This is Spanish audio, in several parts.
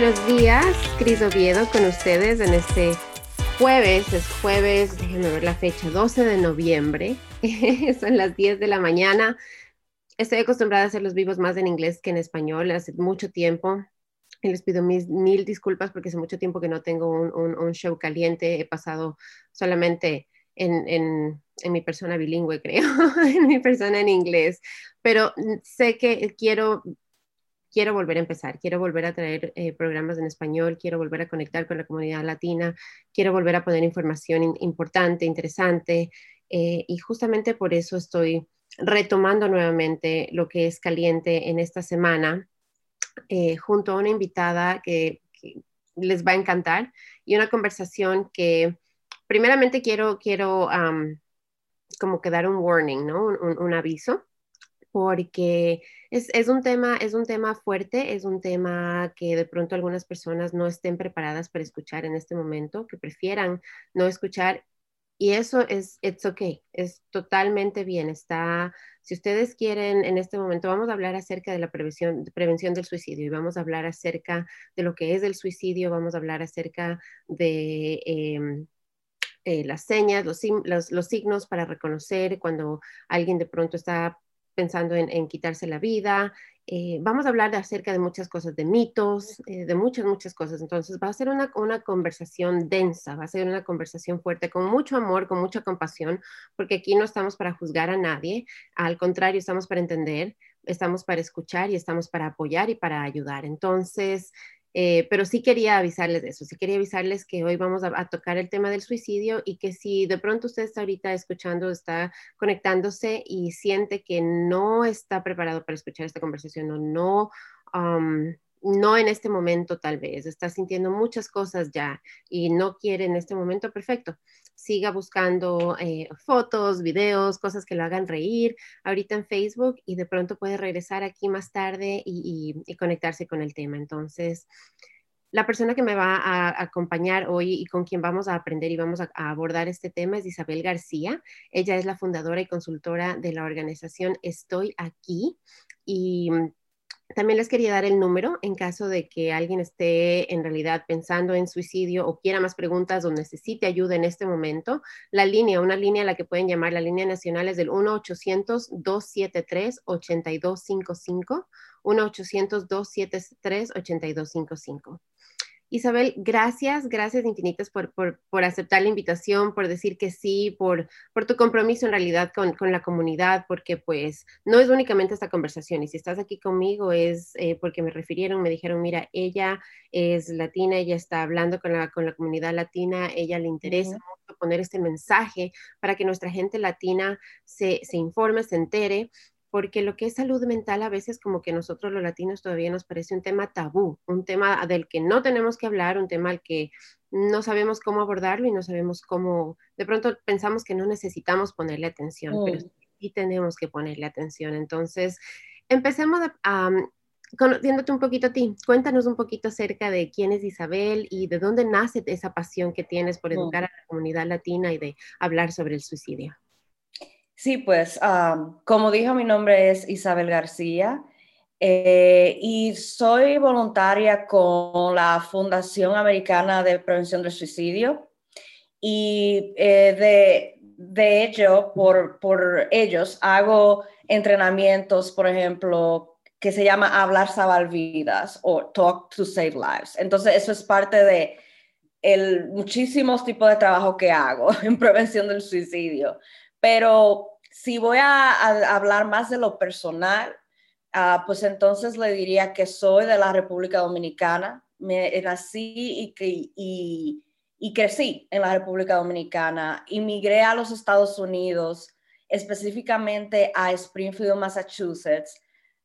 buenos días. Cris Oviedo con ustedes en este jueves. Es jueves, déjenme ver la fecha, 12 de noviembre. Son las 10 de la mañana. Estoy acostumbrada a hacer los vivos más en inglés que en español hace mucho tiempo. Y les pido mil disculpas porque hace mucho tiempo que no tengo un, show caliente. He pasado solamente en, en, en, mi persona bilingüe, creo, en mi persona en inglés. Pero sé que quiero quiero volver a empezar, quiero volver a traer eh, programas en español, quiero volver a conectar con la comunidad latina, quiero volver a poner información importante, interesante, eh, y justamente por eso estoy retomando nuevamente lo que es caliente en esta semana, eh, junto a una invitada que, les va a encantar y una conversación que primeramente quiero, quiero como que dar un warning, ¿no? un aviso porque es, un tema, es un tema fuerte, es un tema que de pronto algunas personas no estén preparadas para escuchar en este momento, que prefieran no escuchar. Y eso es, it's okay, es totalmente bien. Está, si ustedes quieren, en este momento vamos a hablar acerca de la prevención, prevención del suicidio y vamos a hablar acerca de lo que es el suicidio, vamos a hablar acerca de... Em, eh, las señas, los, los, los, signos para reconocer cuando alguien de pronto está pensando en, quitarse la vida. Eh, vamos a hablar acerca de muchas cosas, de mitos, eh, de muchas, muchas cosas. Entonces va a ser una, una conversación densa, va a ser una conversación fuerte, con mucho amor, con mucha compasión, porque aquí no estamos para juzgar a nadie, al contrario, estamos para entender, estamos para escuchar y estamos para apoyar y para ayudar. Entonces, eh, pero sí quería avisarles de eso, sí quería avisarles que hoy vamos a, tocar el tema del suicidio y que si de pronto usted está ahorita escuchando, está conectándose y siente que no está preparado para escuchar esta conversación o no, no en este momento tal vez, está sintiendo muchas cosas ya y no quiere en este momento, perfecto siga buscando eh, fotos, videos, cosas que lo hagan reír ahorita en Facebook y de pronto puede regresar aquí más tarde y, conectarse con el tema. Entonces, la persona que me va a acompañar hoy y con quien vamos a aprender y vamos a, abordar este tema es Isabel García. Ella es la fundadora y consultora de la organización Estoy aquí y también les quería dar el número en caso de que alguien esté en realidad pensando en suicidio o quiera más preguntas o necesite ayuda en este momento. La línea, una línea a la que pueden llamar, la línea nacional es del 1-800-273-8255. 1-800-273-8255. Isabel, gracias, gracias infinitas por, aceptar la invitación, por decir que sí, por, por tu compromiso en realidad con, la comunidad, porque pues no es únicamente esta conversación y si estás aquí conmigo es eh, porque me refirieron, me dijeron, mira, ella es latina, ella está hablando con la, con la comunidad latina, ella le interesa mucho poner este mensaje para que nuestra gente latina se, se informe, se entere porque lo que es salud mental a veces como que nosotros los latinos todavía nos parece un tema tabú, un tema del que no tenemos que hablar, un tema al que no sabemos cómo abordarlo y no sabemos cómo, de pronto pensamos que no necesitamos ponerle atención, pero mm. sí tenemos que ponerle atención. Entonces, empecemos a, conociéndote un poquito a ti, cuéntanos un poquito acerca de quién es Isabel y de dónde nace esa pasión que tienes por mm. educar a la comunidad latina y de hablar sobre el suicidio. Sí, pues como dijo, mi nombre es Isabel García eh, y soy voluntaria con la Fundación Americana de Prevención del Suicidio y eh, de, de, hecho, por, por ellos hago entrenamientos, por ejemplo, que se llama Hablar Salvar Vidas o Talk to Save Lives. Entonces, eso es parte de el muchísimos tipos de trabajo que hago en prevención del suicidio. Pero si voy a, hablar más de lo personal, ah, pues entonces le diría que soy de la República Dominicana. Me nací y, y, crecí en la República Dominicana. Inmigré a los Estados Unidos, específicamente a Springfield, Massachusetts,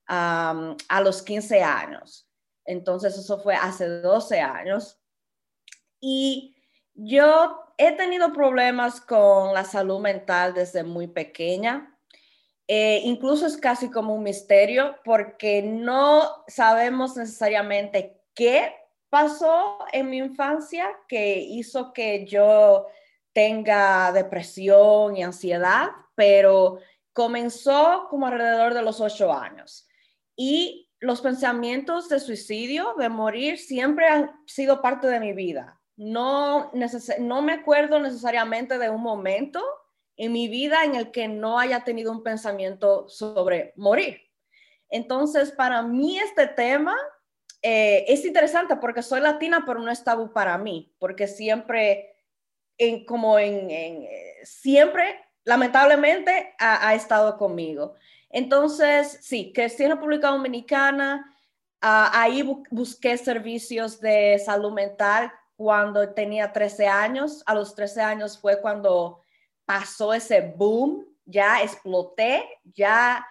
a los 15 años. Entonces eso fue hace 12 años. Y yo he tenido problemas con la salud mental desde muy pequeña. Eh, incluso es casi como un misterio porque no sabemos necesariamente qué pasó en mi infancia que hizo que yo tenga depresión y ansiedad, pero comenzó como alrededor de los ocho años. Y los pensamientos de suicidio, de morir, siempre han sido parte de mi vida. No, no me acuerdo necesariamente de un momento en mi vida en el que no haya tenido un pensamiento sobre morir. Entonces, para mí este tema eh, es interesante porque soy latina, pero no es tabú para mí, porque siempre, en, como en, eh, siempre, lamentablemente, ha, estado conmigo. Entonces, sí, crecí en República Dominicana, ah, ahí busqué servicios de salud mental cuando tenía 13 años. A los 13 años fue cuando pasó ese boom, ya exploté, ya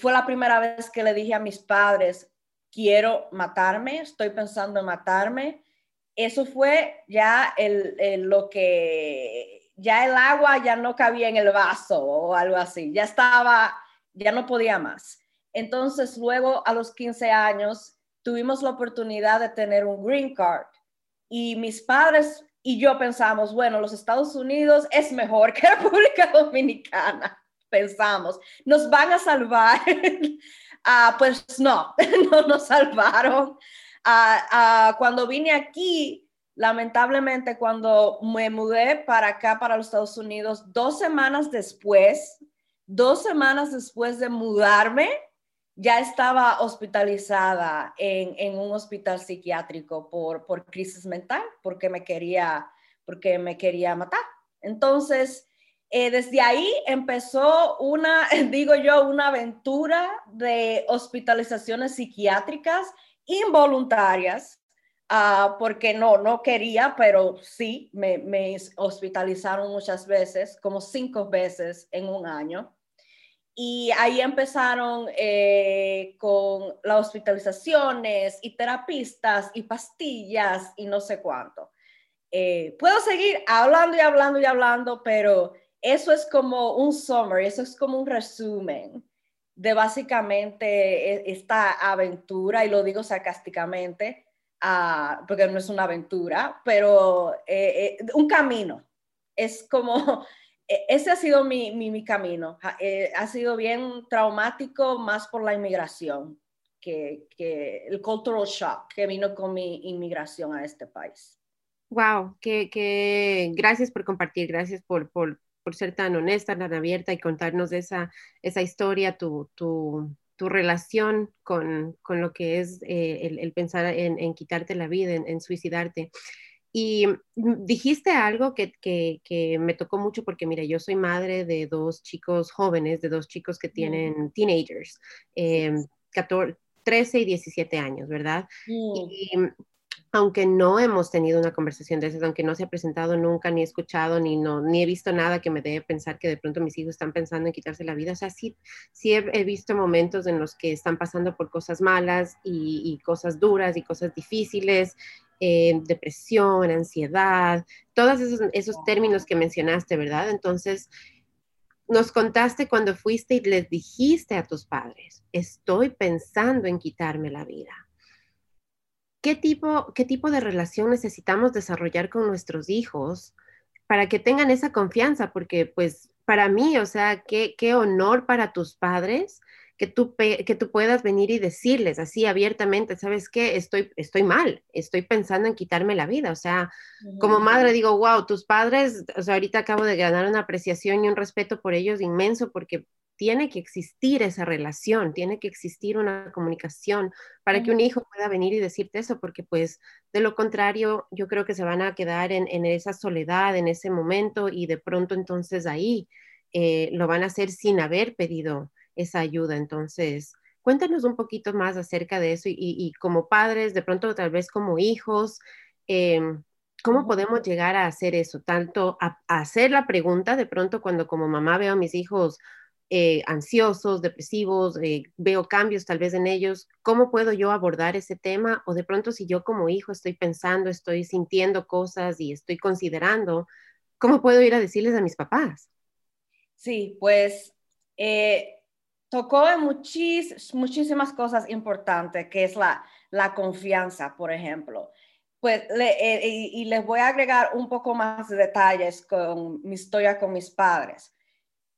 fue la primera vez que le dije a mis padres, quiero matarme, estoy pensando en matarme. Eso fue ya el, lo que, ya el agua ya no cabía en el vaso o algo así, ya estaba, ya no podía más. Entonces luego a los 15 años tuvimos la oportunidad de tener un green card y mis padres y yo pensamos, bueno, los Estados Unidos es mejor que República Dominicana, pensamos, nos van a salvar Ah, pues no, no nos salvaron. Ah, ah, cuando vine aquí, lamentablemente, cuando me mudé para acá, para los Estados Unidos, dos semanas después, dos semanas después de mudarme, ya estaba hospitalizada en, un hospital psiquiátrico por, crisis mental, porque me quería, porque me quería matar. Entonces, eh, desde ahí empezó una, digo yo, una aventura de hospitalizaciones psiquiátricas involuntarias, ah, porque no, no quería, pero sí, me, hospitalizaron muchas veces, como cinco veces en un año. Y ahí empezaron eh, con las hospitalizaciones y terapistas y pastillas y no sé cuánto. Eh, puedo seguir hablando y hablando y hablando, pero eso es como un summary, eso es como un resumen de básicamente e, esta aventura, y lo digo sarcásticamente, uh, porque no es una aventura, pero eh, eh, un camino. Es como, ese ha sido mi, mi, mi camino. Eh, ha sido bien traumático, más por la inmigración, que, que, el cultural shock que vino con mi inmigración a este país. Wow, que, que gracias por compartir, gracias por, por, por ser tan honesta, tan abierta y contarnos esa, esa historia, tu, tu, tu relación con, con, lo que es eh, el, el, pensar en, en, quitarte la vida, en, en, suicidarte. Y dijiste algo que, que, que, me tocó mucho porque, mira, yo soy madre de dos chicos jóvenes, de dos chicos que tienen teenagers, eh, 14, 13 y 17 años, ¿verdad? Y aunque no hemos tenido una conversación de esas, aunque no se ha presentado nunca, ni he escuchado, ni, no, ni he visto nada que me dé pensar que de pronto mis hijos están pensando en quitarse la vida. O sea, sí, sí he, visto momentos en los que están pasando por cosas malas y, cosas duras y cosas difíciles, eh, depresión, ansiedad, todos esos, esos términos que mencionaste, ¿verdad? Entonces, nos contaste cuando fuiste y les dijiste a tus padres, estoy pensando en quitarme la vida ¿qué tipo, qué tipo de relación necesitamos desarrollar con nuestros hijos para que tengan esa confianza? Porque pues para mí, o sea, qué, qué honor para tus padres que tú, que tú puedas venir y decirles así abiertamente, ¿sabes qué? Estoy, estoy mal, estoy pensando en quitarme la vida. O sea, como madre digo, wow, tus padres, o sea, ahorita acabo de ganar una apreciación y un respeto por ellos inmenso porque tiene que existir esa relación, tiene que existir una comunicación para que un hijo pueda venir y decirte eso, porque pues de lo contrario yo creo que se van a quedar en, esa soledad, en ese momento y de pronto entonces ahí eh, lo van a hacer sin haber pedido esa ayuda. Entonces, cuéntanos un poquito más acerca de eso y, como padres, de pronto tal vez como hijos. Em, ¿Cómo podemos llegar a hacer eso? Tanto a, a hacer la pregunta, de pronto cuando como mamá veo a mis hijos eh, ansiosos, depresivos, eh, veo cambios tal vez en ellos, ¿cómo puedo yo abordar ese tema? O de pronto si yo como hijo estoy pensando, estoy sintiendo cosas y estoy considerando, ¿cómo puedo ir a decirles a mis papás? Sí, pues eh, tocó en muchísimas cosas importantes, que es la, confianza, por ejemplo. Pues, y les voy a agregar un poco más de detalles con mi historia con mis padres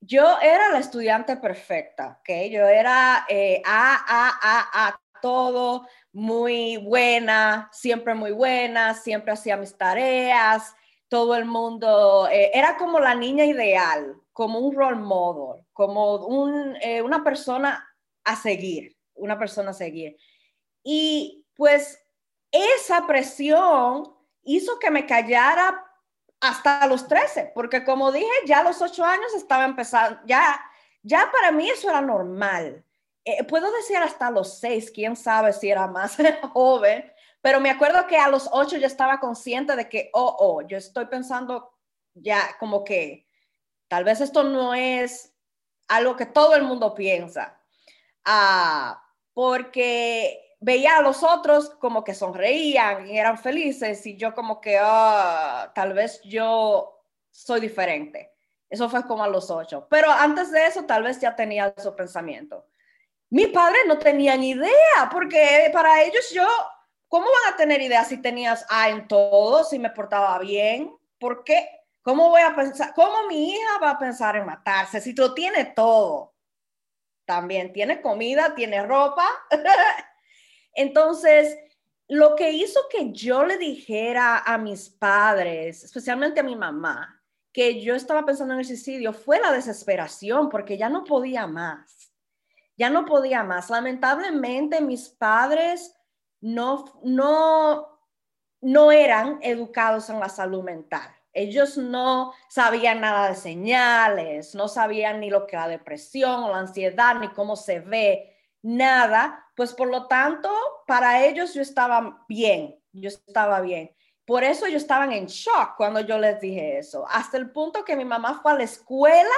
yo era la estudiante perfecta, ¿ok? Yo era eh, A, A, A, A todo, muy buena, siempre muy buena, siempre hacía mis tareas, todo el mundo, eh, era como la niña ideal, como un role model, como un, eh, una persona a seguir, una persona a seguir. Y pues esa presión hizo que me callara hasta los 13, porque como dije, ya a los 8 años estaba empezando, ya, ya para mí eso era normal. Eh, puedo decir hasta los 6, quién sabe si era más joven, pero me acuerdo que a los 8 yo estaba consciente de que, oh, oh, yo estoy pensando ya como que tal vez esto no es algo que todo el mundo piensa. Ah, porque veía a los otros como que sonreían y eran felices y yo como que, ah, tal vez yo soy diferente. Eso fue como a los ocho. Pero antes de eso, tal vez ya tenía esos pensamientos. Mi padre no tenía ni idea, porque para ellos yo, ¿cómo van a tener idea si tenías A en todo, si me portaba bien? ¿Por qué? ¿Cómo voy a pensar? ¿Cómo mi hija va a pensar en matarse si lo tiene todo? También tiene comida, tiene ropa. Entonces, lo que hizo que yo le dijera a mis padres, especialmente a mi mamá, que yo estaba pensando en el suicidio fue la desesperación, porque ya no podía más. Ya no podía más. Lamentablemente, mis padres no, no, no eran educados en la salud mental. Ellos no sabían nada de señales, no sabían ni lo que era depresión o la ansiedad, ni cómo se ve nada, pues por lo tanto, para ellos yo estaba bien, yo estaba bien. Por eso ellos estaban en shock cuando yo les dije eso, hasta el punto que mi mamá fue a la escuela,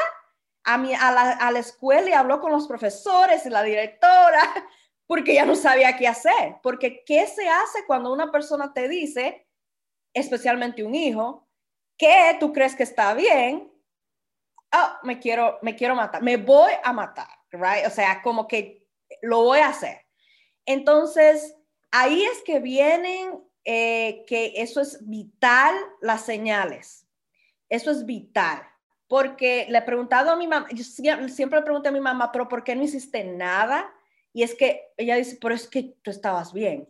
a, mi, a, la, a la escuela y habló con los profesores y la directora, porque ya no sabía qué hacer, porque ¿qué se hace cuando una persona te dice, especialmente un hijo, que tú crees que está bien? Oh, me quiero, me quiero matar, me voy a matar, right? O sea, como que lo voy a hacer. Entonces, ahí es que vienen, eh, que eso es vital, las señales. Eso es vital. Porque le he preguntado a mi mamá, yo siempre le pregunté a mi mamá, pero ¿por qué no hiciste nada? Y es que ella dice, pero es que tú estabas bien.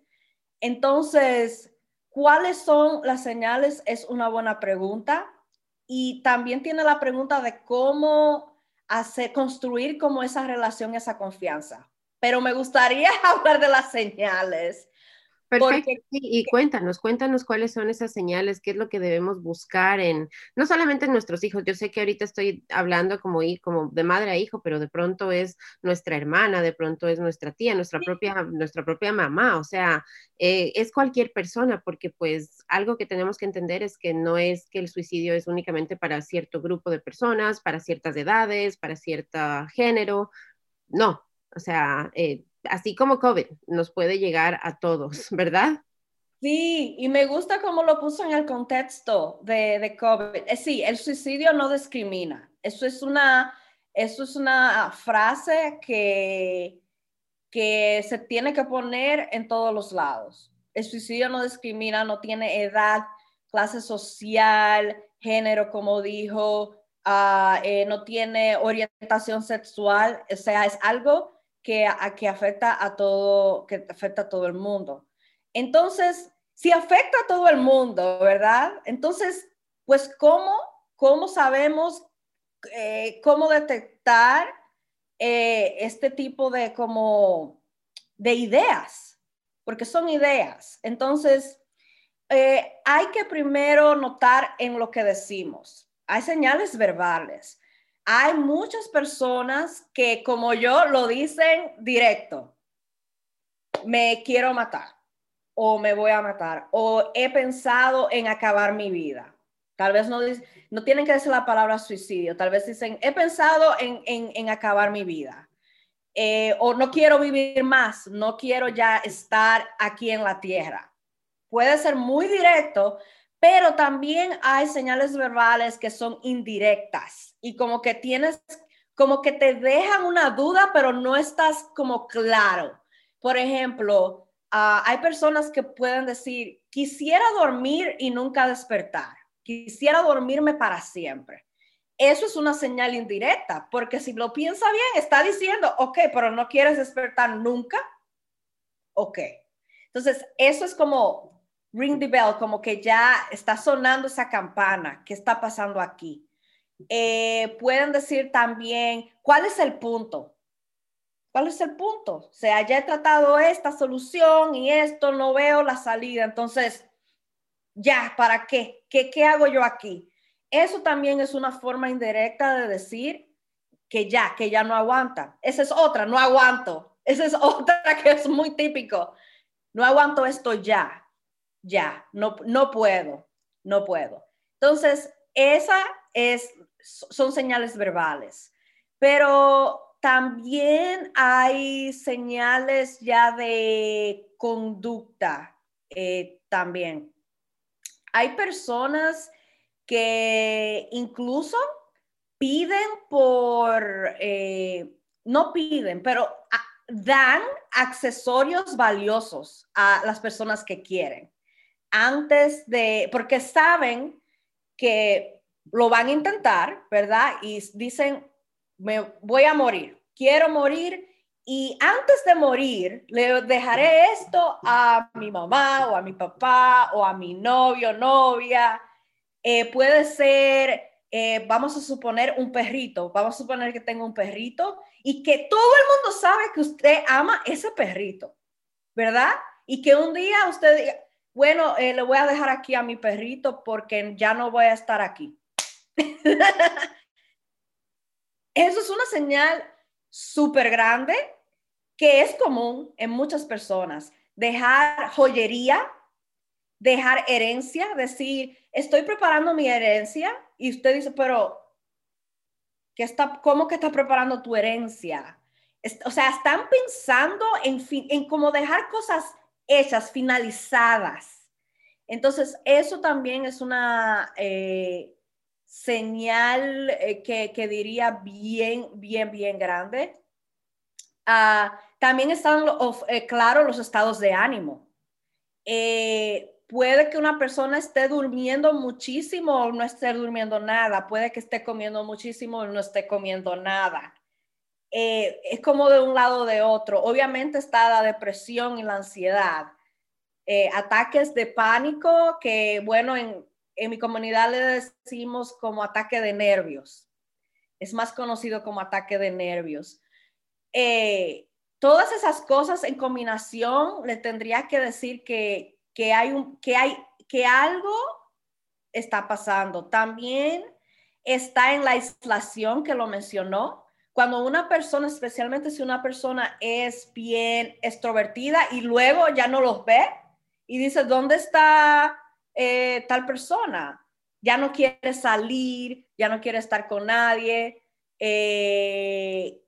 Entonces, ¿cuáles son las señales? Es una buena pregunta. Y también tiene la pregunta de cómo hacer, construir como esa relación, esa confianza pero me gustaría hablar de las señales. Perfecto. y cuéntanos, cuéntanos cuáles son esas señales, qué es lo que debemos buscar en, no solamente en nuestros hijos, yo sé que ahorita estoy hablando como, como de madre a hijo, pero de pronto es nuestra hermana, de pronto es nuestra tía, nuestra propia, nuestra propia mamá, o sea, eh, es cualquier persona, porque pues algo que tenemos que entender es que no es que el suicidio es únicamente para cierto grupo de personas, para ciertas edades, para cierto género, no, o sea, eh, así como COVID nos puede llegar a todos, ¿verdad? Sí, y me gusta cómo lo puso en el contexto de, COVID. Eh, sí, el suicidio no discrimina. Eso es una, eso es una frase que, que se tiene que poner en todos los lados. El suicidio no discrimina, no tiene edad, clase social, género, como dijo, ah, eh, no tiene orientación sexual, o sea, es algo que, a, que afecta a todo, que afecta a todo el mundo. Entonces, si afecta a todo el mundo, ¿verdad? Entonces, pues, ¿cómo, cómo sabemos eh, cómo detectar eh, este tipo de como de ideas? Porque son ideas. Entonces, eh, hay que primero notar en lo que decimos. Hay señales verbales hay muchas personas que como yo lo dicen directo, me quiero matar o me voy a matar o he pensado en acabar mi vida. Tal vez no, no tienen que decir la palabra suicidio, tal vez dicen, he pensado en, acabar mi vida. Eh, o no quiero vivir más, no quiero ya estar aquí en la tierra. Puede ser muy directo, pero también hay señales verbales que son indirectas y como que tienes, como que te dejan una duda, pero no estás como claro. Por ejemplo, ah, hay personas que pueden decir, quisiera dormir y nunca despertar, quisiera dormirme para siempre. Eso es una señal indirecta, porque si lo piensa bien, está diciendo, ok, pero no quieres despertar nunca Ok. Entonces, eso es como ring the bell, como que ya está sonando esa campana. ¿Qué está pasando aquí? Eh, pueden decir también, ¿cuál es el punto? ¿Cuál es el punto? O sea, ya he tratado esta solución y esto, no veo la salida. Entonces, ya, ¿para qué? ¿Qué, qué hago yo aquí? Eso también es una forma indirecta de decir que ya, que ya no aguanta. Esa es otra, no aguanto. Esa es otra que es muy típico. No aguanto esto ya, ya, no, no puedo, no puedo. Entonces, esa es, son señales verbales, pero también hay señales ya de conducta eh, también. Hay personas que incluso piden por, eh, no piden, pero dan accesorios valiosos a las personas que quieren antes de, porque saben que lo van a intentar, ¿verdad? Y dicen, me voy a morir, quiero morir y antes de morir le dejaré esto a mi mamá o a mi papá o a mi novio, novia. Eh, puede ser, eh, vamos a suponer un perrito, vamos a suponer que tengo un perrito y que todo el mundo sabe que usted ama ese perrito, ¿verdad? Y que un día usted diga, bueno, eh, le voy a dejar aquí a mi perrito porque ya no voy a estar aquí. Eso es una señal súper grande que es común en muchas personas. Dejar joyería, dejar herencia, decir, estoy preparando mi herencia y usted dice, pero ¿qué está, ¿cómo que está preparando tu herencia? o sea, están pensando en, en cómo dejar cosas hechas, finalizadas. Entonces, eso también es una eh, señal eh, que, diría bien, bien, bien grande. Ah, también están, eh, claro, los estados de ánimo. puede que una persona esté durmiendo muchísimo o no esté durmiendo nada. Puede que esté comiendo muchísimo o no esté comiendo nada. Es como de un lado o de otro. Obviamente está la depresión y la ansiedad. ataques de pánico que, bueno, en, en mi comunidad le decimos como ataque de nervios. Es más conocido como ataque de nervios. Eh, todas esas cosas en combinación le tendría que decir que, que, hay un, que, hay, que algo está pasando. También está en la aislación que lo mencionó. Cuando una persona, especialmente si una persona es bien extrovertida y luego ya no los ve y dice, ¿dónde está eh, tal persona, ya no quiere salir, ya no quiere estar con nadie. Eh,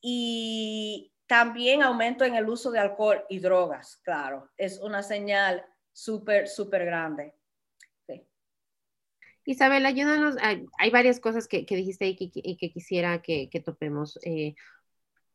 y también aumento en el uso de alcohol y drogas, claro, es una señal súper, súper grande. Isabel, ayúdanos, hay, varias cosas que, dijiste y que, quisiera que, topemos. Eh,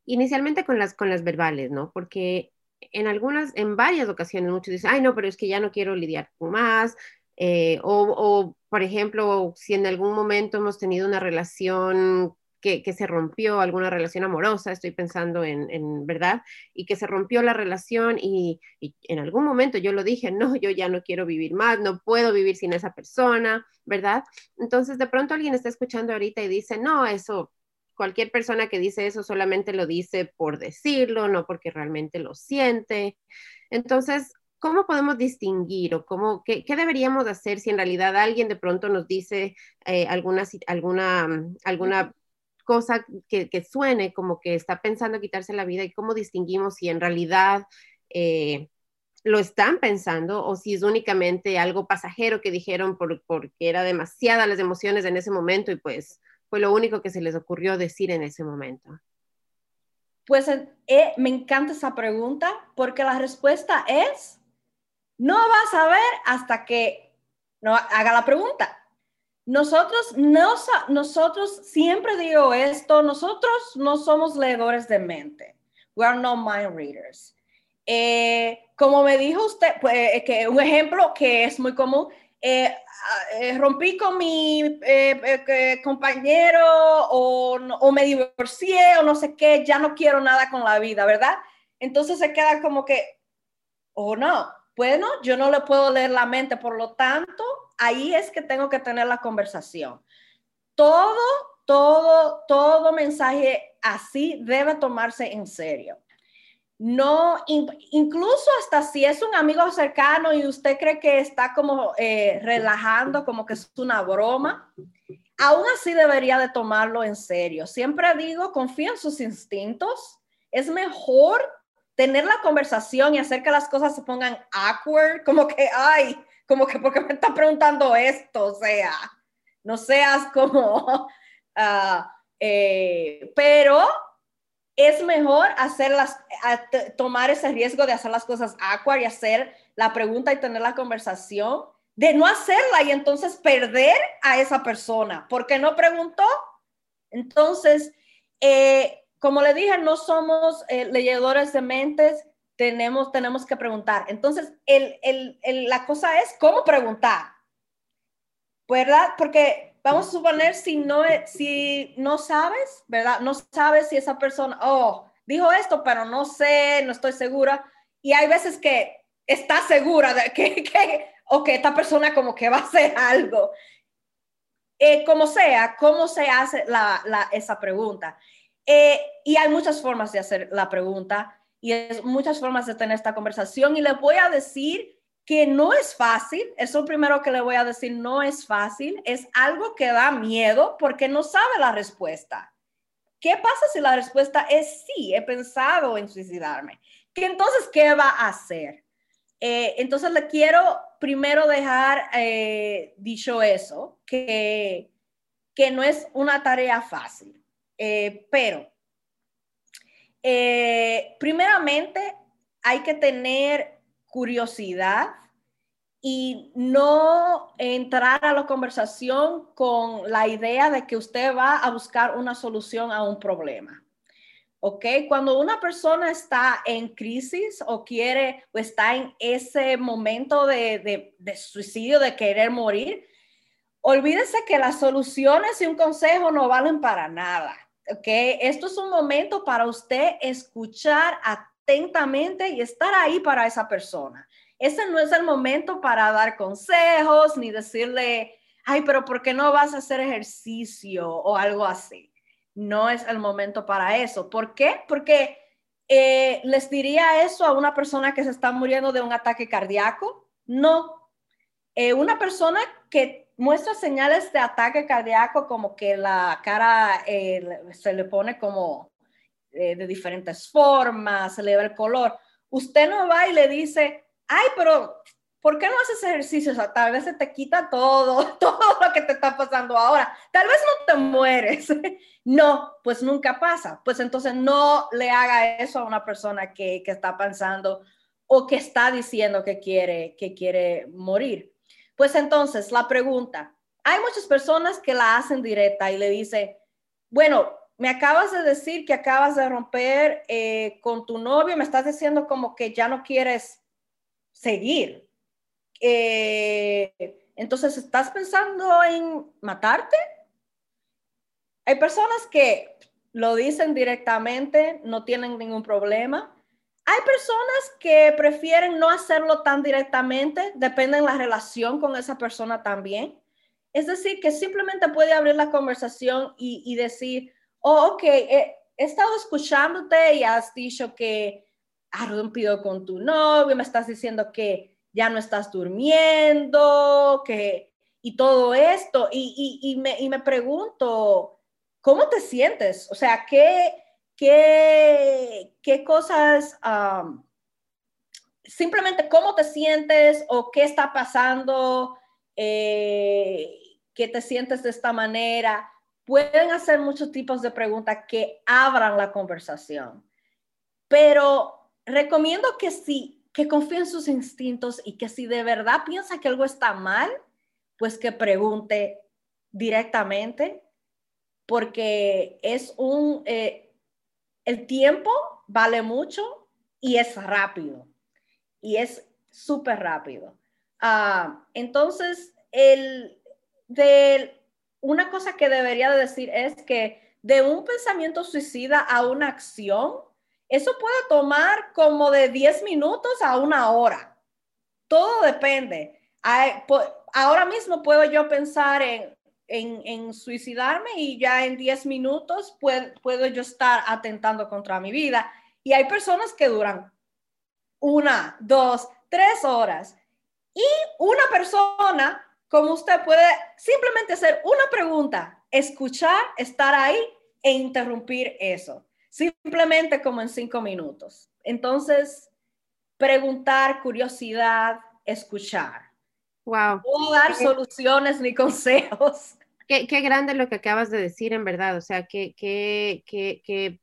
inicialmente con las, con las verbales, ¿no? Porque en algunas, en varias ocasiones, muchos dicen, ay, no, pero es que ya no quiero lidiar más. Eh, o, por ejemplo, si en algún momento hemos tenido una relación que, se rompió, alguna relación amorosa, estoy pensando en, verdad, y que se rompió la relación y, en algún momento yo lo dije, no, yo ya no quiero vivir más, no puedo vivir sin esa persona, ¿verdad? Entonces de pronto alguien está escuchando ahorita y dice, no, eso cualquier persona que dice eso solamente lo dice por decirlo, no porque realmente lo siente. Entonces, ¿cómo podemos distinguir o cómo, qué, deberíamos hacer si en realidad alguien de pronto nos dice eh, alguna, alguna, alguna cosa que, suene como que está pensando quitarse la vida y cómo distinguimos si en realidad eh, lo están pensando o si es únicamente algo pasajero que dijeron por, porque era demasiadas las emociones en ese momento y pues fue lo único que se les ocurrió decir en ese momento? Pues eh, me encanta esa pregunta porque la respuesta es, no vas a ver hasta que no haga la pregunta. Nosotros, no, nosotros siempre digo esto, nosotros no somos leedores de mente. We are not mind readers. Eh, como me dijo usted, pues, que un ejemplo que es muy común, eh, eh, rompí con mi eh, compañero o, o, me divorcié o no sé qué, ya no quiero nada con la vida, ¿verdad? Entonces se queda como que, o no. Bueno, yo no le puedo leer la mente, por lo tanto, ahí es que tengo que tener la conversación. Todo, todo, todo mensaje así debe tomarse en serio. No, incluso hasta si es un amigo cercano y usted cree que está como eh, relajando, como que es una broma, aún así debería de tomarlo en serio. Siempre digo, confía en sus instintos. Es mejor tener la conversación y hacer que las cosas se pongan awkward, como que, ay, como que porque me está preguntando esto, o sea, no seas como, eh, pero es mejor hacerlas, tomar ese riesgo de hacer las cosas awkward y hacer la pregunta y tener la conversación, de no hacerla y entonces perder a esa persona porque no preguntó. Entonces, eh, como le dije, no somos eh, de mentes, tenemos, tenemos que preguntar. Entonces, el, el, la cosa es cómo preguntar, ¿verdad? Porque vamos a suponer si no, si no sabes, ¿verdad? No sabes si esa persona, oh, dijo esto, pero no sé, no estoy segura. Y hay veces que está segura de que, que o que esta persona como que va a hacer algo. Eh, como sea, ¿cómo se hace la, la, esa pregunta? Eh, y hay muchas formas de hacer la pregunta y es muchas formas de tener esta conversación y le voy a decir que no es fácil, eso primero que le voy a decir, no es fácil, es algo que da miedo porque no sabe la respuesta. ¿Qué pasa si la respuesta es sí, he pensado en suicidarme? ¿Qué entonces qué va a hacer? Eh, entonces le quiero primero dejar eh, dicho eso, que, que no es una tarea fácil. Eh, pero, eh, primeramente, hay que tener curiosidad y no entrar a la conversación con la idea de que usted va a buscar una solución a un problema. ¿Ok? Cuando una persona está en crisis o quiere o está en ese momento de, de suicidio, de querer morir, olvídese que las soluciones y un consejo no valen para nada. ¿Ok? Esto es un momento para usted escuchar atentamente y estar ahí para esa persona. Ese no es el momento para dar consejos ni decirle, ay, pero ¿por qué no vas a hacer ejercicio o algo así? No es el momento para eso. ¿Por qué? Porque eh, les diría eso a una persona que se está muriendo de un ataque cardíaco. No. Eh, una persona que muestra señales de ataque cardíaco como que la cara eh, se le pone como eh, de diferentes formas, se le ve el color. Usted no va y le dice, ay, pero ¿por qué no haces ejercicio? O sea, tal vez se te quita todo, todo lo que te está pasando ahora. Tal vez no te mueres. No, pues nunca pasa. Pues entonces no le haga eso a una persona que, que está pensando o que está diciendo que quiere, que quiere morir. Pues entonces, la pregunta, hay muchas personas que la hacen directa y le dice, bueno, me acabas de decir que acabas de romper eh, con tu novio, me estás diciendo como que ya no quieres seguir. Eh, entonces, ¿estás pensando en matarte? Hay personas que lo dicen directamente, no tienen ningún problema. Hay personas que prefieren no hacerlo tan directamente, depende de la relación con esa persona también. Es decir, que simplemente puede abrir la conversación y, decir, oh, ok, he, estado escuchándote y has dicho que has rompido con tu novio, me estás diciendo que ya no estás durmiendo, que y todo esto. Y, y, me, y me pregunto, ¿cómo te sientes? O sea, ¿qué, qué, qué cosas, simplemente cómo te sientes o qué está pasando, eh, te sientes de esta manera. Pueden hacer muchos tipos de preguntas que abran la conversación, pero recomiendo que sí, que confíe en sus instintos y que si de verdad piensa que algo está mal, pues que pregunte directamente, porque es un, eh, el tiempo vale mucho y es rápido. Y es súper rápido. Ah, entonces, una cosa que debería de decir es que de un pensamiento suicida a una acción eso puede tomar como de 10 minutos a una hora. Todo depende. Ahora mismo puedo yo pensar en, en, suicidarme y ya en 10 minutos puedo, puedo yo estar atentando contra mi vida. Y hay personas que duran una, dos, tres horas. Y una persona como usted puede simplemente hacer una pregunta, escuchar, estar ahí e interrumpir eso, simplemente como en cinco minutos. Entonces, preguntar, curiosidad, escuchar. Wow. No dar soluciones ni consejos. Qué, qué, grande lo que acabas de decir, en verdad. O sea, que, que, que, que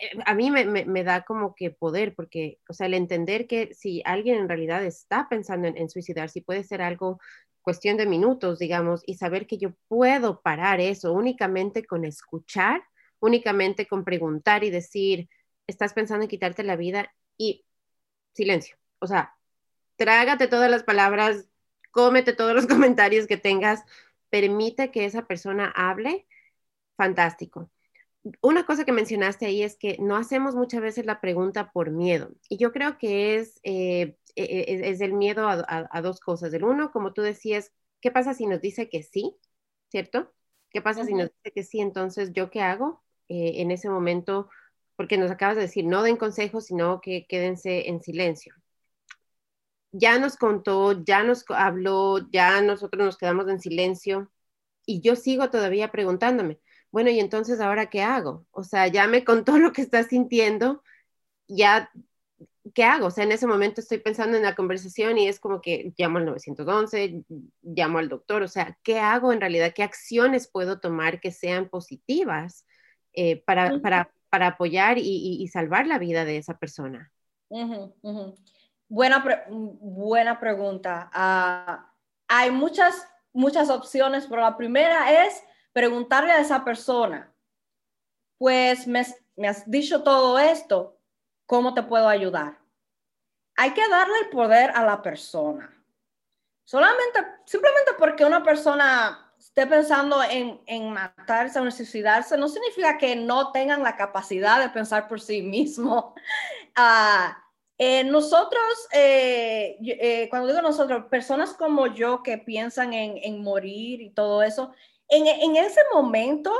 eh, a mí me, me, me, da como que poder, porque, o sea, el entender que si alguien en realidad está pensando en, en suicidar, si puede ser algo cuestión de minutos, digamos, y saber que yo puedo parar eso únicamente con escuchar, únicamente con preguntar y decir, estás pensando en quitarte la vida y silencio. O sea, trágate todas las palabras, cómete todos los comentarios que tengas, permite que esa persona hable, fantástico. Una cosa que mencionaste ahí es que no hacemos muchas veces la pregunta por miedo. Y yo creo que es eh, e, e, es, el miedo a, dos cosas. El uno, como tú decías, ¿qué pasa si nos dice que sí? ¿Cierto? ¿Qué pasa si nos dice que sí? Entonces, ¿yo qué hago eh, en ese momento? Porque nos acabas de decir, no den consejos, sino que quédense en silencio. Ya nos contó, ya nos habló, ya nosotros nos quedamos en silencio y yo sigo todavía preguntándome, bueno, ¿y entonces ahora qué hago? O sea, ya me contó lo que está sintiendo, ya ¿qué hago? O sea, en ese momento estoy pensando en la conversación y es como que llamo al 911, llamo al doctor, o sea, ¿qué hago en realidad? ¿Qué acciones puedo tomar que sean positivas eh, para, para, para, apoyar y, y, salvar la vida de esa persona? Buena, buena pregunta. Uh, hay muchas, muchas opciones, pero la primera es preguntarle a esa persona, pues me, has dicho todo esto, ¿Cómo te puedo ayudar? Hay que darle el poder a la persona. Solamente, simplemente porque una persona esté pensando en, en matarse o suicidarse, no significa que no tengan la capacidad de pensar por sí mismo. Uh, eh, nosotros, eh, eh, cuando digo nosotros, personas como yo que piensan en, morir y todo eso, en, ese momento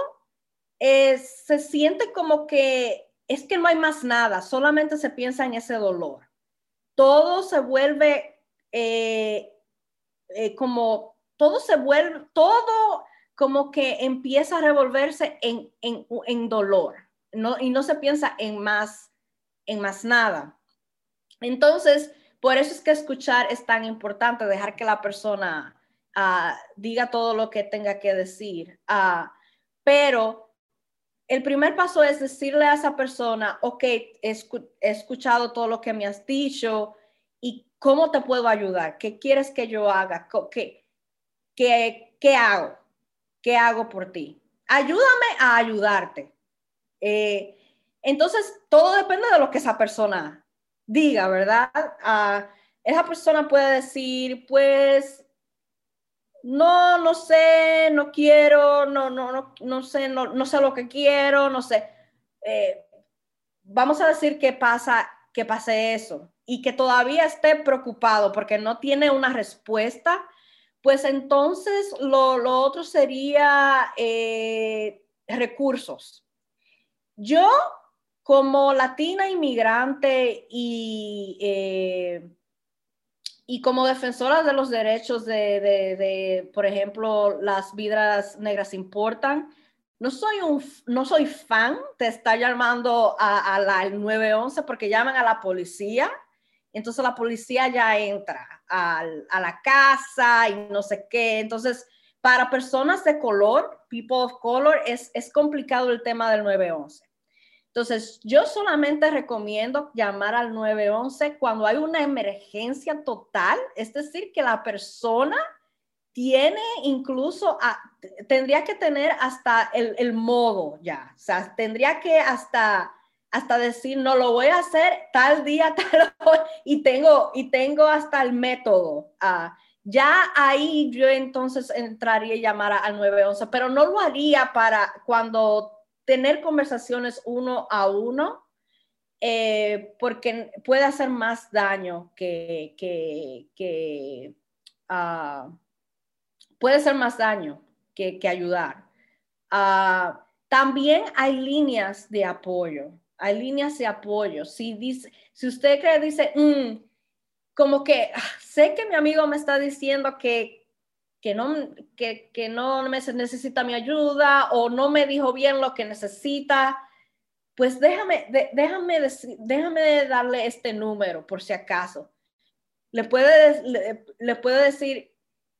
eh, se siente como que es que no hay más nada, solamente se piensa en ese dolor. Todo se vuelve como, todo se vuelve, todo como que empieza a revolverse en, en, dolor, ¿no? y no se piensa en más, en más nada. Entonces, por eso es que escuchar es tan importante, dejar que la persona uh, diga todo lo que tenga que decir. Uh, pero el primer paso es decirle a esa persona, ok, he, escuchado todo lo que me has dicho y cómo te puedo ayudar, qué quieres que yo haga, qué, qué, qué hago, qué hago por ti. Ayúdame a ayudarte. Eh, entonces, todo depende de lo que esa persona diga, ¿verdad? Uh, esa persona puede decir, pues, no, no sé, no quiero, no, no, no, no sé, no, no sé lo que quiero, no sé. Eh, vamos a decir que pasa, que pase eso y que todavía esté preocupado porque no tiene una respuesta, pues entonces lo, lo otro sería eh, recursos. Yo como latina inmigrante y eh, y como defensora de los derechos de, por ejemplo, las vidas negras importan, no soy, un, no soy fan de estar llamando a, al 911 porque llaman a la policía, entonces la policía ya entra a, a la casa y no sé qué. Entonces, para personas de color, people of color, es, es complicado el tema del 911. Entonces, yo solamente recomiendo llamar al 911 cuando hay una emergencia total, es decir, que la persona tiene incluso, tendría que tener hasta el, modo ya, o sea, tendría que hasta, hasta decir, no lo voy a hacer tal día, tal hora, y tengo, y tengo hasta el método. Ah, ya ahí yo entonces entraría y llamar al 911, pero no lo haría para cuando tener conversaciones uno a uno eh, porque puede hacer más daño que, que, ah, puede hacer más daño que, ayudar. Ah, también hay líneas de apoyo, hay líneas de apoyo. Si, dice, si usted cree, dice, mm, como que ah, sé que mi amigo me está diciendo que, que, no, que, que no me necesita mi ayuda o no me dijo bien lo que necesita, pues déjame, déjame, déjame darle este número por si acaso. Le puede, le, puede decir,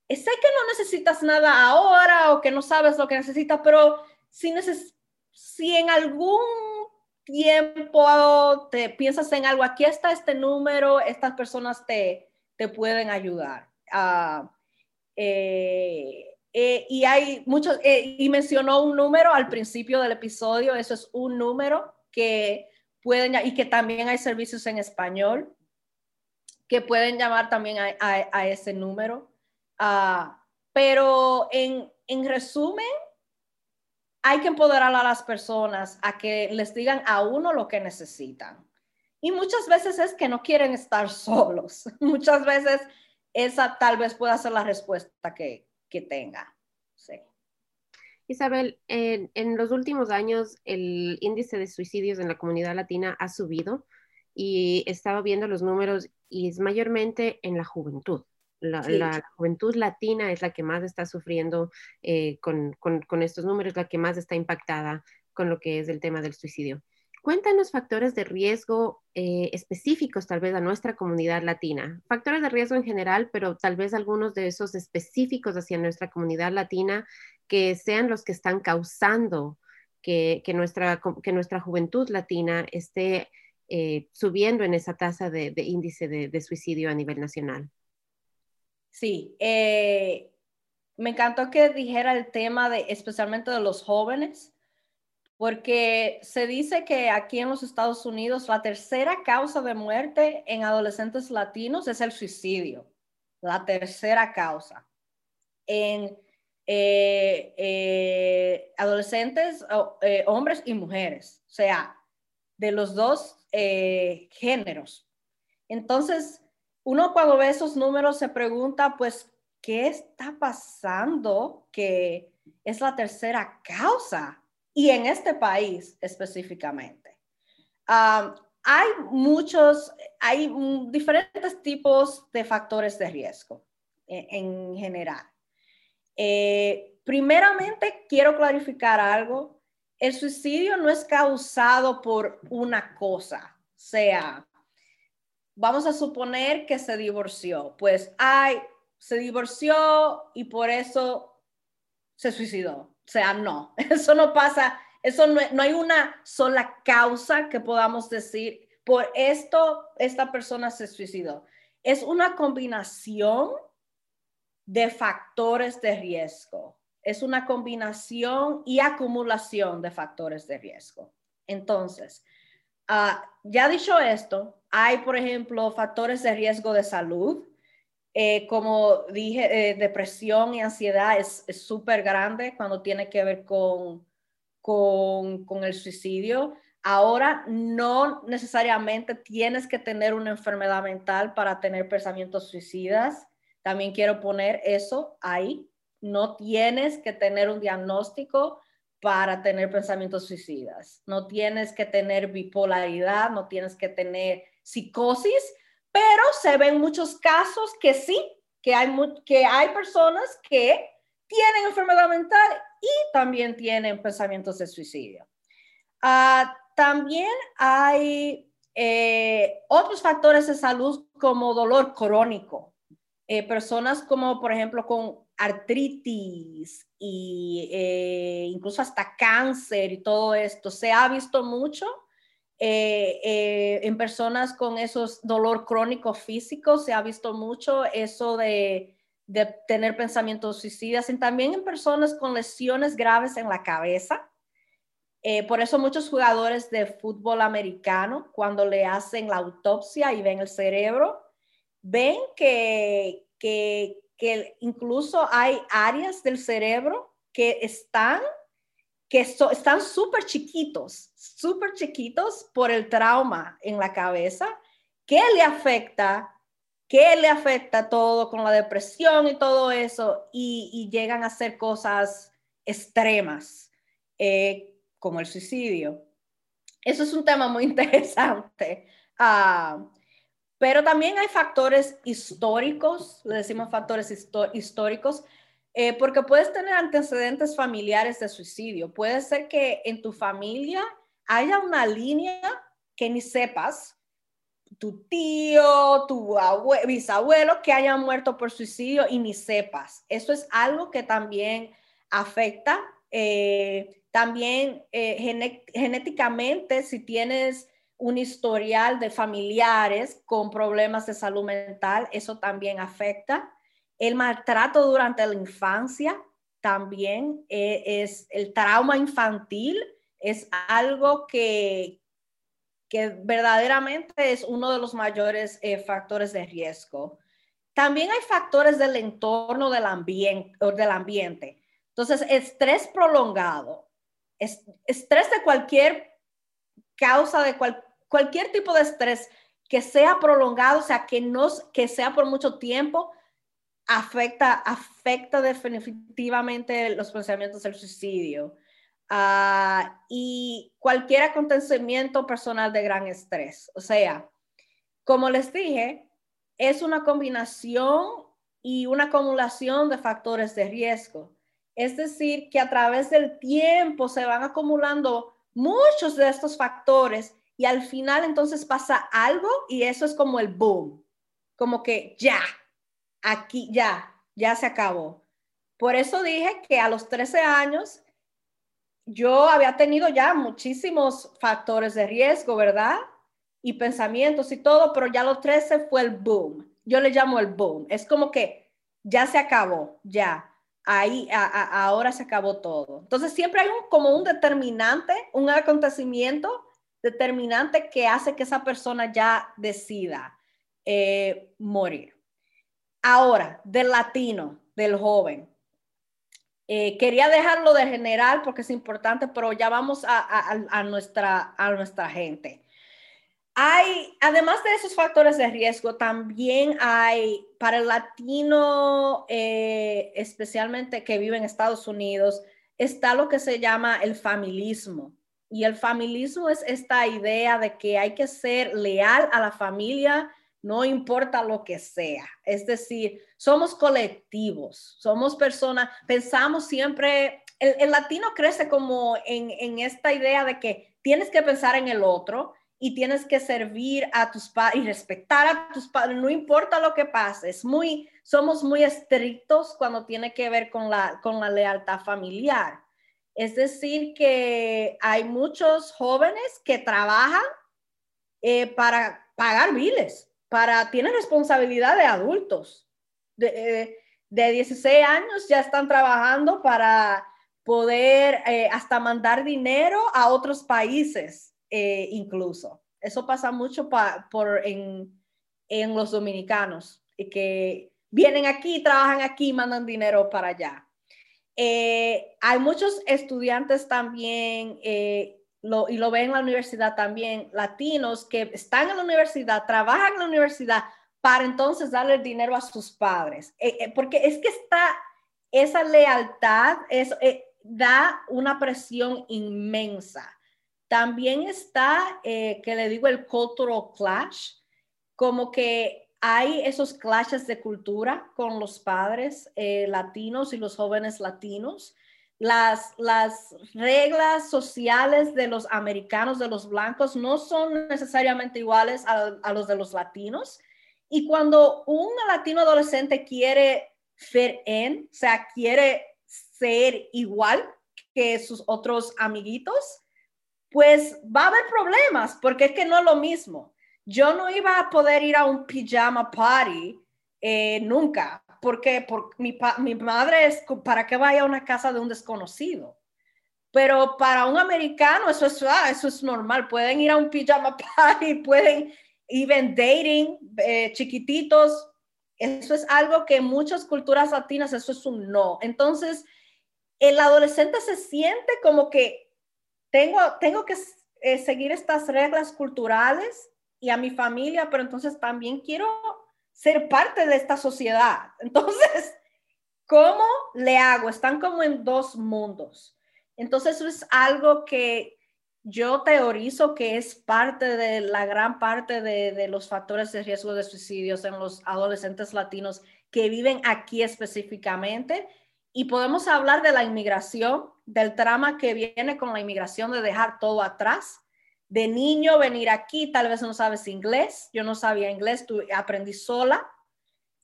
sé que no necesitas nada ahora o que no sabes lo que necesitas, pero si, si en algún tiempo te piensas en algo, aquí está este número, estas personas te, te pueden ayudar. Ah, eh, eh, y hay muchos, eh, y mencionó un número al principio del episodio, eso es un número que pueden, y que también hay servicios en español, que pueden llamar también a, ese número. Ah, pero en, en resumen, hay que empoderar a las personas a que les digan a uno lo que necesitan. Y muchas veces es que no quieren estar solos. Muchas veces esa tal vez pueda ser la respuesta que, que tenga. Sí. Isabel, en, en, los últimos años el índice de suicidios en la comunidad latina ha subido y estaba viendo los números y es mayormente en la juventud. La, juventud latina es la que más está sufriendo eh, con, con, con, estos números, la que más está impactada con lo que es el tema del suicidio. Cuéntanos factores de riesgo eh, específicos tal vez a nuestra comunidad latina. Factores de riesgo en general, pero tal vez algunos de esos específicos hacia nuestra comunidad latina que sean los que están causando que, nuestra, que nuestra juventud latina esté eh, subiendo en esa tasa de, índice de, suicidio a nivel nacional. Sí, eh, me encantó que dijera el tema de especialmente de los jóvenes, porque se dice que aquí en los Estados Unidos la tercera causa de muerte en adolescentes latinos es el suicidio, la tercera causa. En eh, eh, adolescentes, eh, hombres y mujeres, o sea, de los dos géneros. Entonces, uno cuando ve esos números se pregunta, pues, ¿qué está pasando que es la tercera causa? Y en este país específicamente. hay muchos, hay diferentes tipos de factores de riesgo e, en, general. Eh, primeramente, quiero clarificar algo. El suicidio no es causado por una cosa, sea, vamos a suponer que se divorció, pues ay, se divorció y por eso se suicidó. O sea, no, eso no pasa, eso no, no hay una sola causa que podamos decir, por esto esta persona se suicidó. Es una combinación de factores de riesgo. Es una combinación y acumulación de factores de riesgo. Entonces, uh, ya dicho esto, hay, por ejemplo, factores de riesgo de salud, eh, como dije, eh, depresión y ansiedad es súper grande cuando tiene que ver con, con, con, el suicidio. Ahora, no necesariamente tienes que tener una enfermedad mental para tener pensamientos suicidas. También quiero poner eso ahí. No tienes que tener un diagnóstico para tener pensamientos suicidas. No tienes que tener bipolaridad, no tienes que tener psicosis pero se ven muchos casos que sí, que hay, que hay personas que tienen enfermedad mental y también tienen pensamientos de suicidio. Ah, también hay eh, otros factores de salud como dolor crónico. Eh, personas como, por ejemplo, con artritis y eh, incluso hasta cáncer y todo esto, se ha visto mucho eh, eh, en personas con esos dolor crónico físico se ha visto mucho eso de, tener pensamientos suicidas y también en personas con lesiones graves en la cabeza. Eh, por eso muchos jugadores de fútbol americano, cuando le hacen la autopsia y ven el cerebro, ven que, que, que incluso hay áreas del cerebro que están que están súper chiquitos, súper chiquitos por el trauma en la cabeza, ¿qué le afecta? ¿Qué le afecta todo con la depresión y todo eso? Y, llegan a hacer cosas extremas, eh, como el suicidio. Eso es un tema muy interesante. Ah, pero también hay factores históricos, le decimos factores históricos, eh, porque puedes tener antecedentes familiares de suicidio. Puede ser que en tu familia haya una línea que ni sepas, tu tío, tu bisabuelo que haya muerto por suicidio y ni sepas. Eso es algo que también afecta. Eh, también eh, genéticamente, si tienes un historial de familiares con problemas de salud mental, eso también afecta. El maltrato durante la infancia también eh, es el trauma infantil, es algo que, que verdaderamente es uno de los mayores eh, factores de riesgo. También hay factores del entorno del, ambiente, del ambiente. Entonces, estrés prolongado, estrés de cualquier causa, de cualquier tipo de estrés que sea prolongado, o sea, que, no, que sea por mucho tiempo, afecta, afecta definitivamente los pensamientos del suicidio. Ah, y cualquier acontecimiento personal de gran estrés. O sea, como les dije, es una combinación y una acumulación de factores de riesgo. Es decir, que a través del tiempo se van acumulando muchos de estos factores y al final entonces pasa algo y eso es como el boom, como que ya, aquí ya, ya se acabó. Por eso dije que a los 13 años yo había tenido ya muchísimos factores de riesgo, ¿verdad? Y pensamientos y todo, pero ya a los 13 fue el boom. Yo le llamo el boom. Es como que ya se acabó, ya. Ahí, ahora se acabó todo. Entonces siempre hay un, como un determinante, un acontecimiento determinante que hace que esa persona ya decida eh, morir. Ahora, del latino, del joven. Eh, quería dejarlo de general porque es importante, pero ya vamos a, nuestra, a nuestra gente. Hay, además de esos factores de riesgo, también hay para el latino, eh, especialmente que vive en Estados Unidos, está lo que se llama el familismo. Y el familismo es esta idea de que hay que ser leal a la familia, no importa lo que sea. Es decir, somos colectivos, somos personas, pensamos siempre, el, latino crece como en, esta idea de que tienes que pensar en el otro y tienes que servir a tus padres y respetar a tus padres, no importa lo que pase. Es muy, somos muy estrictos cuando tiene que ver con la, con la lealtad familiar. Es decir, que hay muchos jóvenes que trabajan eh, para pagar biles para, tienen responsabilidad de adultos. De, 16 eh, años ya están trabajando para poder eh, hasta mandar dinero a otros países eh, incluso. Eso pasa mucho por en, en, los dominicanos, que vienen aquí, trabajan aquí, mandan dinero para allá. hay muchos estudiantes también y lo ven en la universidad también, latinos que están en la universidad, trabajan en la universidad para entonces darle dinero a sus padres. Eh, eh, porque es que está esa lealtad, es, eh, da una presión inmensa. También está, que le digo, el cultural clash, como que hay esos clashes de cultura con los padres latinos y los jóvenes latinos las, las reglas sociales de los americanos, de los blancos, no son necesariamente iguales a, los de los latinos. Y cuando un latino adolescente quiere ser en, o sea, quiere ser igual que sus otros amiguitos, pues va a haber problemas, porque es que no es lo mismo. Yo no iba a poder ir a un pijama party eh, nunca, porque por, mi, mi madre es para que vaya a una casa de un desconocido. Pero para un americano eso es, ah, eso es normal. Pueden ir a un pijama party, pueden even dating, eh, chiquititos. Eso es algo que en muchas culturas latinas, eso es un no. Entonces, el adolescente se siente como que tengo, tengo que eh, seguir estas reglas culturales y a mi familia, pero entonces también quiero ser parte de esta sociedad. Entonces, ¿cómo le hago? Están como en dos mundos. Entonces, eso es algo que yo teorizo que es parte de la gran parte de, de los factores de riesgo de suicidios en los adolescentes latinos que viven aquí específicamente. Y podemos hablar de la inmigración, del trama que viene con la inmigración de dejar todo atrás. De niño venir aquí, tal vez no sabes inglés, yo no sabía inglés, tú, aprendí sola.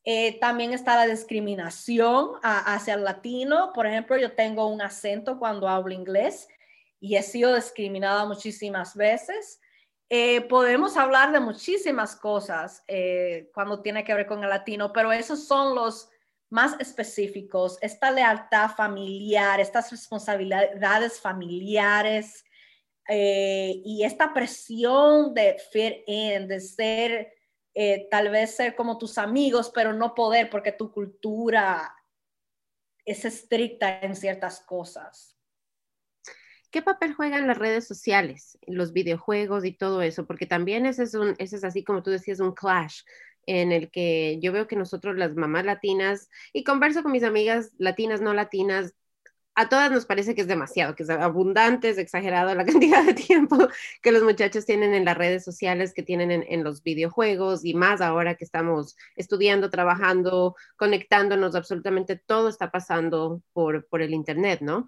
Eh, también está la discriminación hacia el latino. Por ejemplo, yo tengo un acento cuando hablo inglés y he sido discriminada muchísimas veces. Eh, podemos hablar de muchísimas cosas eh, cuando tiene que ver con el latino, pero esos son los más específicos, esta lealtad familiar, estas responsabilidades familiares eh, y esta presión de fit in, de ser, tal vez ser como tus amigos, pero no poder porque tu cultura es estricta en ciertas cosas. ¿Qué papel juegan las redes sociales, los videojuegos y todo eso? Porque también es, un, ese es así como tú decías, un clash en el que yo veo que nosotros las mamás latinas, y converso con mis amigas latinas, no latinas, a todas nos parece que es demasiado, que es abundante, es exagerado la cantidad de tiempo que los muchachos tienen en las redes sociales, que tienen en, en, los videojuegos y más ahora que estamos estudiando, trabajando, conectándonos, absolutamente todo está pasando por, por el Internet, ¿no?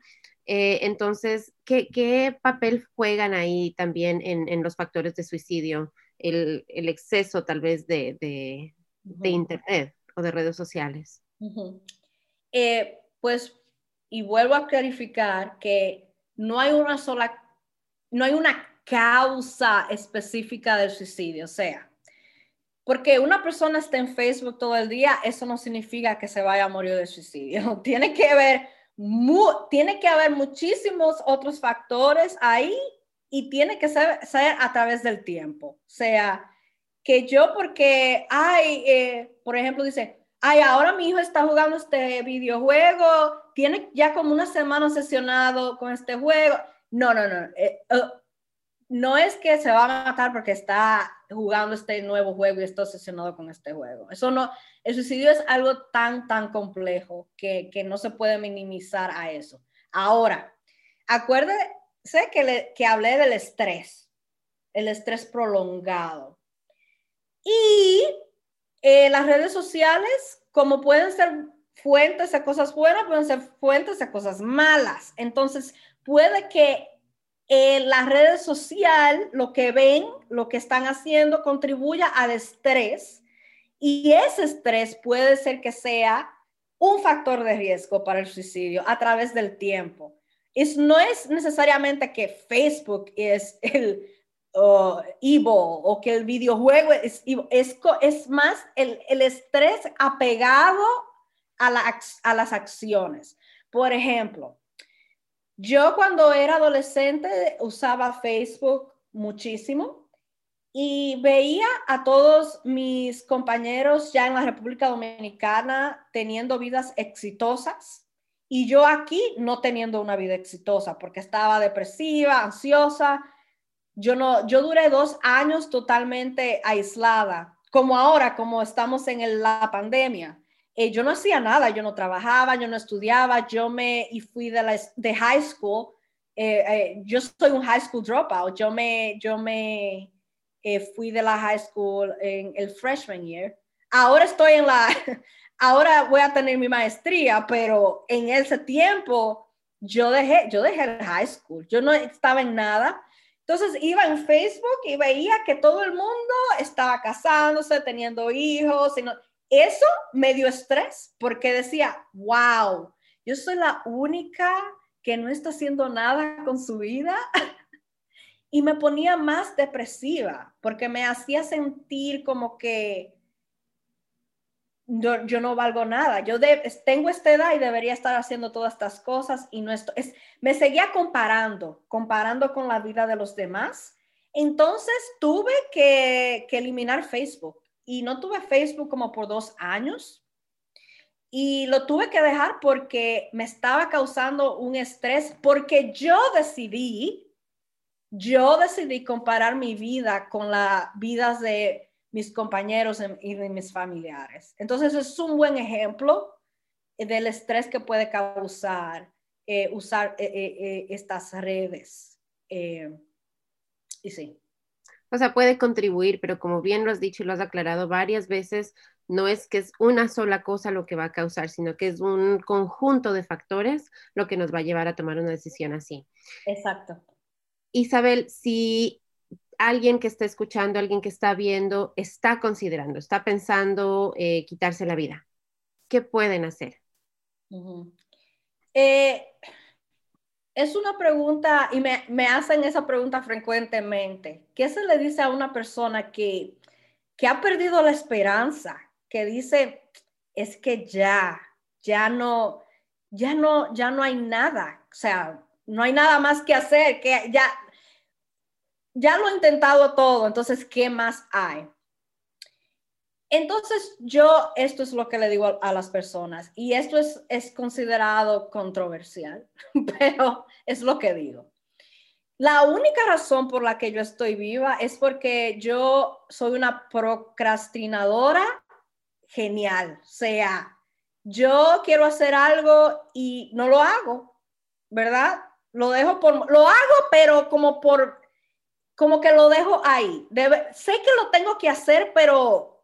Eh, entonces, ¿qué, papel juegan ahí también en, los factores de suicidio? El, exceso tal vez de, Internet o de redes sociales. Eh, pues, y vuelvo a clarificar que no hay una sola, no hay una causa específica del suicidio, o sea, porque una persona esté en Facebook todo el día, eso no significa que se vaya a morir de suicidio. Tiene que ver tiene que haber muchísimos otros factores ahí y tiene que ser, a través del tiempo. O sea, que yo porque, hay, eh, por ejemplo, dice, ay, ahora mi hijo está jugando este videojuego, tiene ya como una semana obsesionado con este juego. No, no, no. Eh, uh, no es que se va a matar porque está jugando este nuevo juego y está obsesionado con este juego. Eso no, el suicidio es algo tan, tan complejo que, no se puede minimizar a eso. Ahora, acuérdese que, le, que hablé del estrés, el estrés prolongado. Y eh, las redes sociales, como pueden ser fuentes de cosas buenas, pueden ser fuentes de cosas malas. Entonces, puede que en las redes sociales, lo que ven, lo que están haciendo, contribuya al estrés y ese estrés puede ser que sea un factor de riesgo para el suicidio a través del tiempo. Es, no es necesariamente que Facebook es el uh, o que el videojuego es es, es más el, el estrés apegado a, la, a las acciones. Por ejemplo, yo cuando era adolescente usaba Facebook muchísimo y veía a todos mis compañeros ya en la República Dominicana teniendo vidas exitosas y yo aquí no teniendo una vida exitosa porque estaba depresiva, ansiosa. Yo no, yo duré dos años totalmente aislada, como ahora, como estamos en la pandemia. Eh, yo no hacía nada, yo no trabajaba, yo no estudiaba, yo me y fui de, la, de high school, eh, eh, yo soy un high school dropout, yo me, yo me fui de la high school en el freshman year. Ahora estoy en la, ahora voy a tener mi maestría, pero en ese tiempo yo dejé, yo dejé el high school, yo no estaba en nada. Entonces iba en Facebook y veía que todo el mundo estaba casándose, teniendo hijos, y eso me dio estrés porque decía, wow, yo soy la única que no está haciendo nada con su vida. y me ponía más depresiva porque me hacía sentir como que yo, no valgo nada. Yo tengo esta edad y debería estar haciendo todas estas cosas y no estoy. Es, me seguía comparando, comparando con la vida de los demás. Entonces tuve que, que eliminar Facebook y no tuve Facebook como por dos años. y lo tuve que dejar porque me estaba causando un estrés, porque yo decidí, yo decidí comparar mi vida con las vidas de mis compañeros y de mis familiares. Entonces es un buen ejemplo del estrés que puede causar eh, usar eh, eh, estas redes. y sí. O sea, puede contribuir, pero como bien lo has dicho y lo has aclarado varias veces, no es que es una sola cosa lo que va a causar, sino que es un conjunto de factores lo que nos va a llevar a tomar una decisión así. Exacto. Isabel, si alguien que está escuchando, alguien que está viendo, está considerando, está pensando quitarse la vida, ¿qué pueden hacer? Eh, es una pregunta y me, hacen esa pregunta frecuentemente. ¿Qué se le dice a una persona que, que ha perdido la esperanza? Que dice, es que ya, ya no, ya no, ya no hay nada. O sea, no hay nada más que hacer, que ya, ya lo he intentado todo. Entonces, ¿qué más hay? Entonces, yo esto es lo que le digo a, las personas y esto es, es considerado controversial, pero es lo que digo. La única razón por la que yo estoy viva es porque yo soy una procrastinadora genial. Sea, yo quiero hacer algo y no lo hago, ¿verdad? Lo dejo por, lo hago, pero como por, como que lo dejo ahí. sé que lo tengo que hacer, pero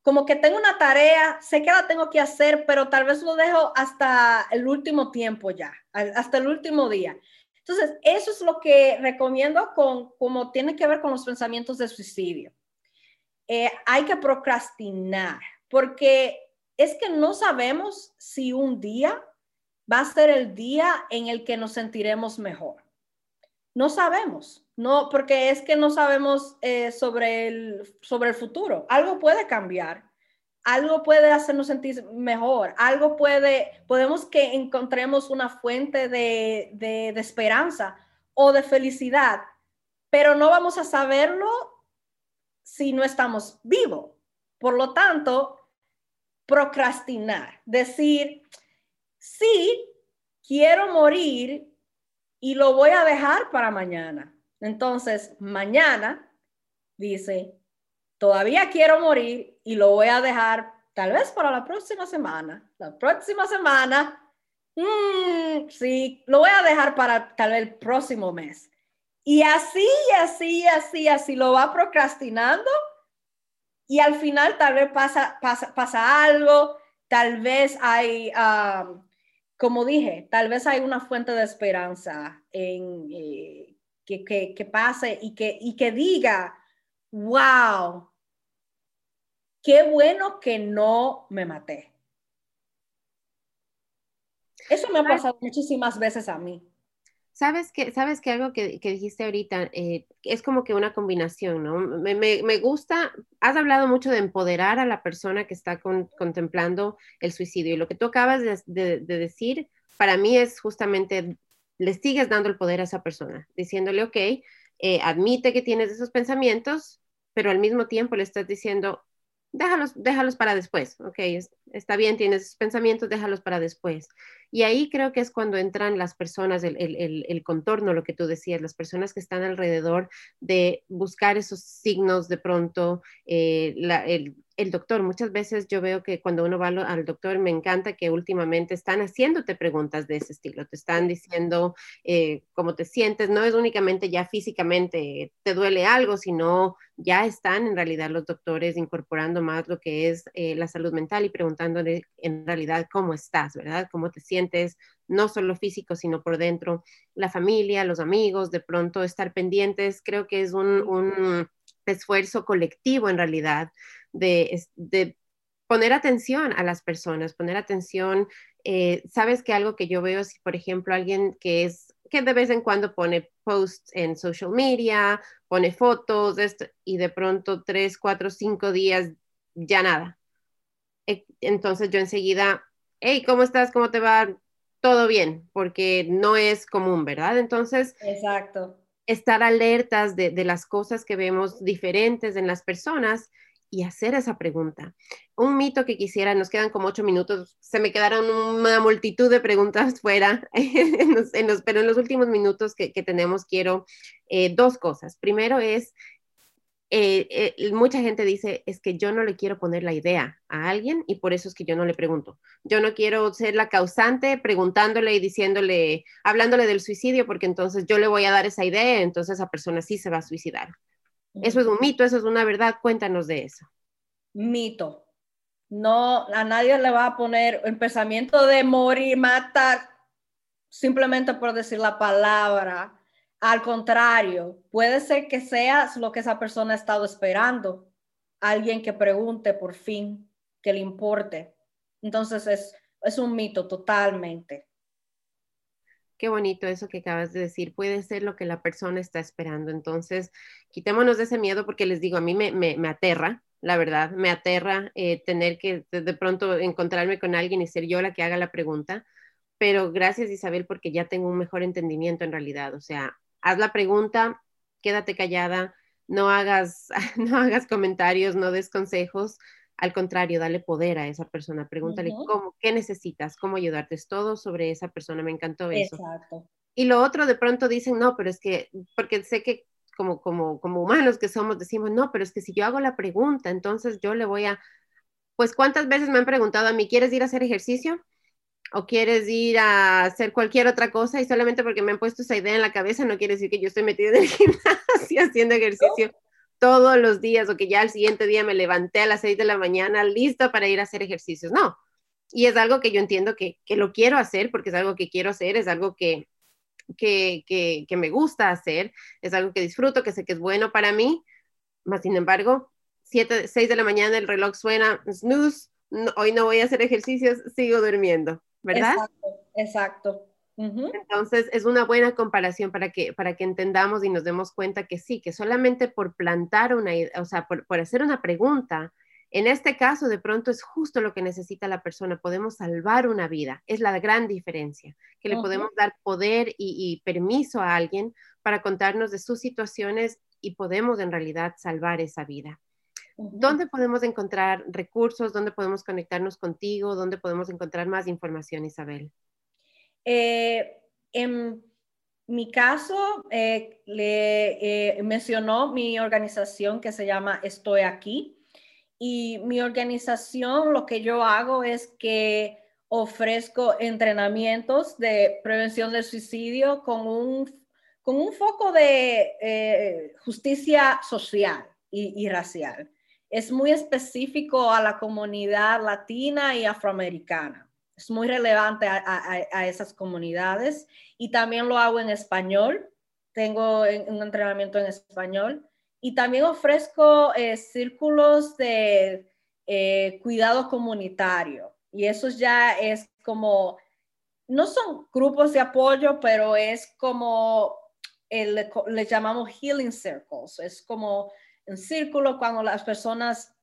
como que tengo una tarea, sé que la tengo que hacer, pero tal vez lo dejo hasta el último tiempo ya, hasta el último día. Entonces, eso es lo que recomiendo con, como tiene que ver con los pensamientos de suicidio. Eh, hay que procrastinar, porque es que no sabemos si un día va a ser el día en el que nos sentiremos mejor. No sabemos. No, porque es que no sabemos eh, sobre, el, sobre el futuro. Algo puede cambiar, algo puede hacernos sentir mejor, algo puede, podemos que encontremos una fuente de, de, de esperanza o de felicidad, pero no vamos a saberlo si no estamos vivos. Por lo tanto, procrastinar, decir, sí, quiero morir y lo voy a dejar para mañana entonces, mañana dice, todavía quiero morir y lo voy a dejar tal vez para la próxima semana. La próxima semana, mm, sí, lo voy a dejar para tal vez el próximo mes. Y así, así, así, así lo va procrastinando y al final tal vez pasa, pasa, pasa algo, tal vez hay, como dije, tal vez hay una fuente de esperanza en, eh, que, pase y que, y que diga, wow, qué bueno que no me maté. Eso me ha pasado muchísimas veces a mí. Sabes que, sabes que algo que, dijiste ahorita eh, es como que una combinación, ¿no? Me, gusta, has hablado mucho de empoderar a la persona que está contemplando el suicidio y lo que tú acabas de, de, decir, para mí es justamente le sigues dando el poder a esa persona, diciéndole, ok, eh, admite que tienes esos pensamientos, pero al mismo tiempo le estás diciendo, déjalos, déjalos para después, ok, está bien, tienes esos pensamientos, déjalos para después. Y ahí creo que es cuando entran las personas, el, el, el, contorno, lo que tú decías, las personas que están alrededor de buscar esos signos de pronto, eh, el, el doctor. Muchas veces yo veo que cuando uno va al doctor, me encanta que últimamente están haciéndote preguntas de ese estilo, te están diciendo eh, cómo te sientes, no es únicamente ya físicamente te duele algo, sino ya están en realidad los doctores incorporando más lo que es eh, la salud mental y preguntándole en realidad cómo estás, ¿verdad? ¿Cómo te sientes? No solo físico, sino por dentro, la familia, los amigos, de pronto estar pendientes, creo que es un, un esfuerzo colectivo en realidad de, poner atención a las personas, poner atención. Eh, Sabes que algo que yo veo, si por ejemplo alguien que es que de vez en cuando pone posts en social media, pone fotos y de pronto tres, cuatro, cinco días ya nada. E, entonces yo enseguida, hey, ¿cómo estás? ¿Cómo te va? Todo bien, porque no es común, ¿verdad? Entonces, Exacto. estar alertas de, de las cosas que vemos diferentes en las personas y hacer esa pregunta. Un mito que quisiera, nos quedan como ocho minutos, se me quedaron una multitud de preguntas fuera, pero en los últimos minutos que, tenemos quiero eh, dos cosas. Primero es, eh, eh, mucha gente dice, es que yo no le quiero poner la idea a alguien y por eso es que yo no le pregunto. Yo no quiero ser la causante preguntándole y diciéndole, hablándole del suicidio, porque entonces yo le voy a dar esa idea, y entonces esa persona sí se va a suicidar. Eso es un mito, eso es una verdad. Cuéntanos de eso. Mito. No, a nadie le va a poner el pensamiento de morir, matar, simplemente por decir la palabra. Al contrario, puede ser que sea lo que esa persona ha estado esperando. Alguien que pregunte por fin, que le importe. Entonces es, es un mito totalmente. Qué bonito eso que acabas de decir. Puede ser lo que la persona está esperando. Entonces, quitémonos de ese miedo porque les digo, a mí me, me, aterra, la verdad, me aterra eh, tener que de, pronto encontrarme con alguien y ser yo la que haga la pregunta. Pero gracias Isabel porque ya tengo un mejor entendimiento en realidad. O sea, haz la pregunta, quédate callada, no hagas, no hagas comentarios, no des consejos al contrario, dale poder a esa persona, pregúntale cómo, qué necesitas, cómo ayudarte, es todo sobre esa persona, me encantó eso. Exacto. Y lo otro, de pronto dicen, no, pero es que, porque sé que como, como, como humanos que somos, decimos, no, pero es que si yo hago la pregunta, entonces yo le voy a, pues cuántas veces me han preguntado a mí, ¿quieres ir a hacer ejercicio? ¿O quieres ir a hacer cualquier otra cosa? Y solamente porque me han puesto esa idea en la cabeza no quiere decir que yo estoy metido en el gimnasio haciendo ejercicio todos los días o que ya al siguiente día me levanté a las 6 de la mañana lista para ir a hacer ejercicios. No. Y es algo que yo entiendo que, que lo quiero hacer porque es algo que quiero hacer, es algo que, que, que, que, me gusta hacer, es algo que disfruto, que sé que es bueno para mí. Más sin embargo, 7, 6 de la mañana el reloj suena, snooze, hoy no voy a hacer ejercicios, sigo durmiendo, ¿verdad? Exacto, exacto. Entonces, es una buena comparación para que, para que entendamos y nos demos cuenta que sí, que solamente por plantar una, o sea, por, hacer una pregunta, en este caso, de pronto es justo lo que necesita la persona. Podemos salvar una vida. Es la gran diferencia, que le podemos dar poder y, permiso a alguien para contarnos de sus situaciones y podemos en realidad salvar esa vida. ¿Dónde podemos encontrar recursos? ¿Dónde podemos conectarnos contigo? ¿Dónde podemos encontrar más información, Isabel? Eh, en mi caso, eh, le eh, mencionó mi organización que se llama Estoy aquí. Y mi organización, lo que yo hago es que ofrezco entrenamientos de prevención del suicidio con un, con un foco de justicia social y, y racial. Es muy específico a la comunidad latina y afroamericana. Es muy relevante a, esas comunidades y también lo hago en español. Tengo un entrenamiento en español y también ofrezco eh, círculos de eh, cuidado comunitario. Y eso ya es como, no son grupos de apoyo, pero es como, le, le llamamos healing circles, es como un círculo cuando las personas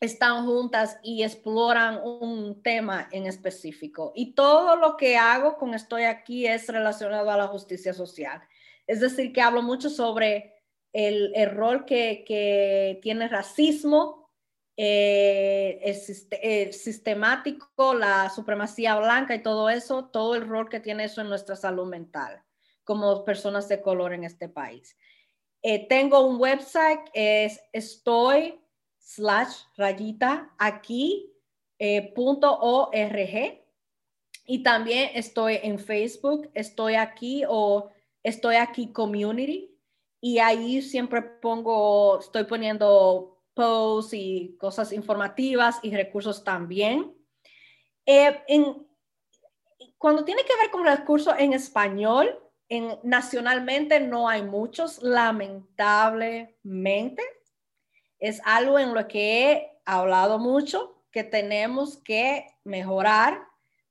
están juntas y exploran un tema en específico. Y todo lo que hago con Estoy aquí es relacionado a la justicia social. Es decir, que hablo mucho sobre el, el rol que, que, tiene racismo, eh, el, sistemático, la supremacía blanca y todo eso, todo el rol que tiene eso en nuestra salud mental como personas de color en este país. Eh, tengo un website, es estoy slash rayita aquí eh, punto org. Y también estoy en Facebook, estoy aquí o estoy aquí community. Y ahí siempre pongo, estoy poniendo posts y cosas informativas y recursos también. Eh, cuando tiene que ver con recursos en español, en, nacionalmente no hay muchos, lamentablemente es algo en lo que he hablado mucho, que tenemos que mejorar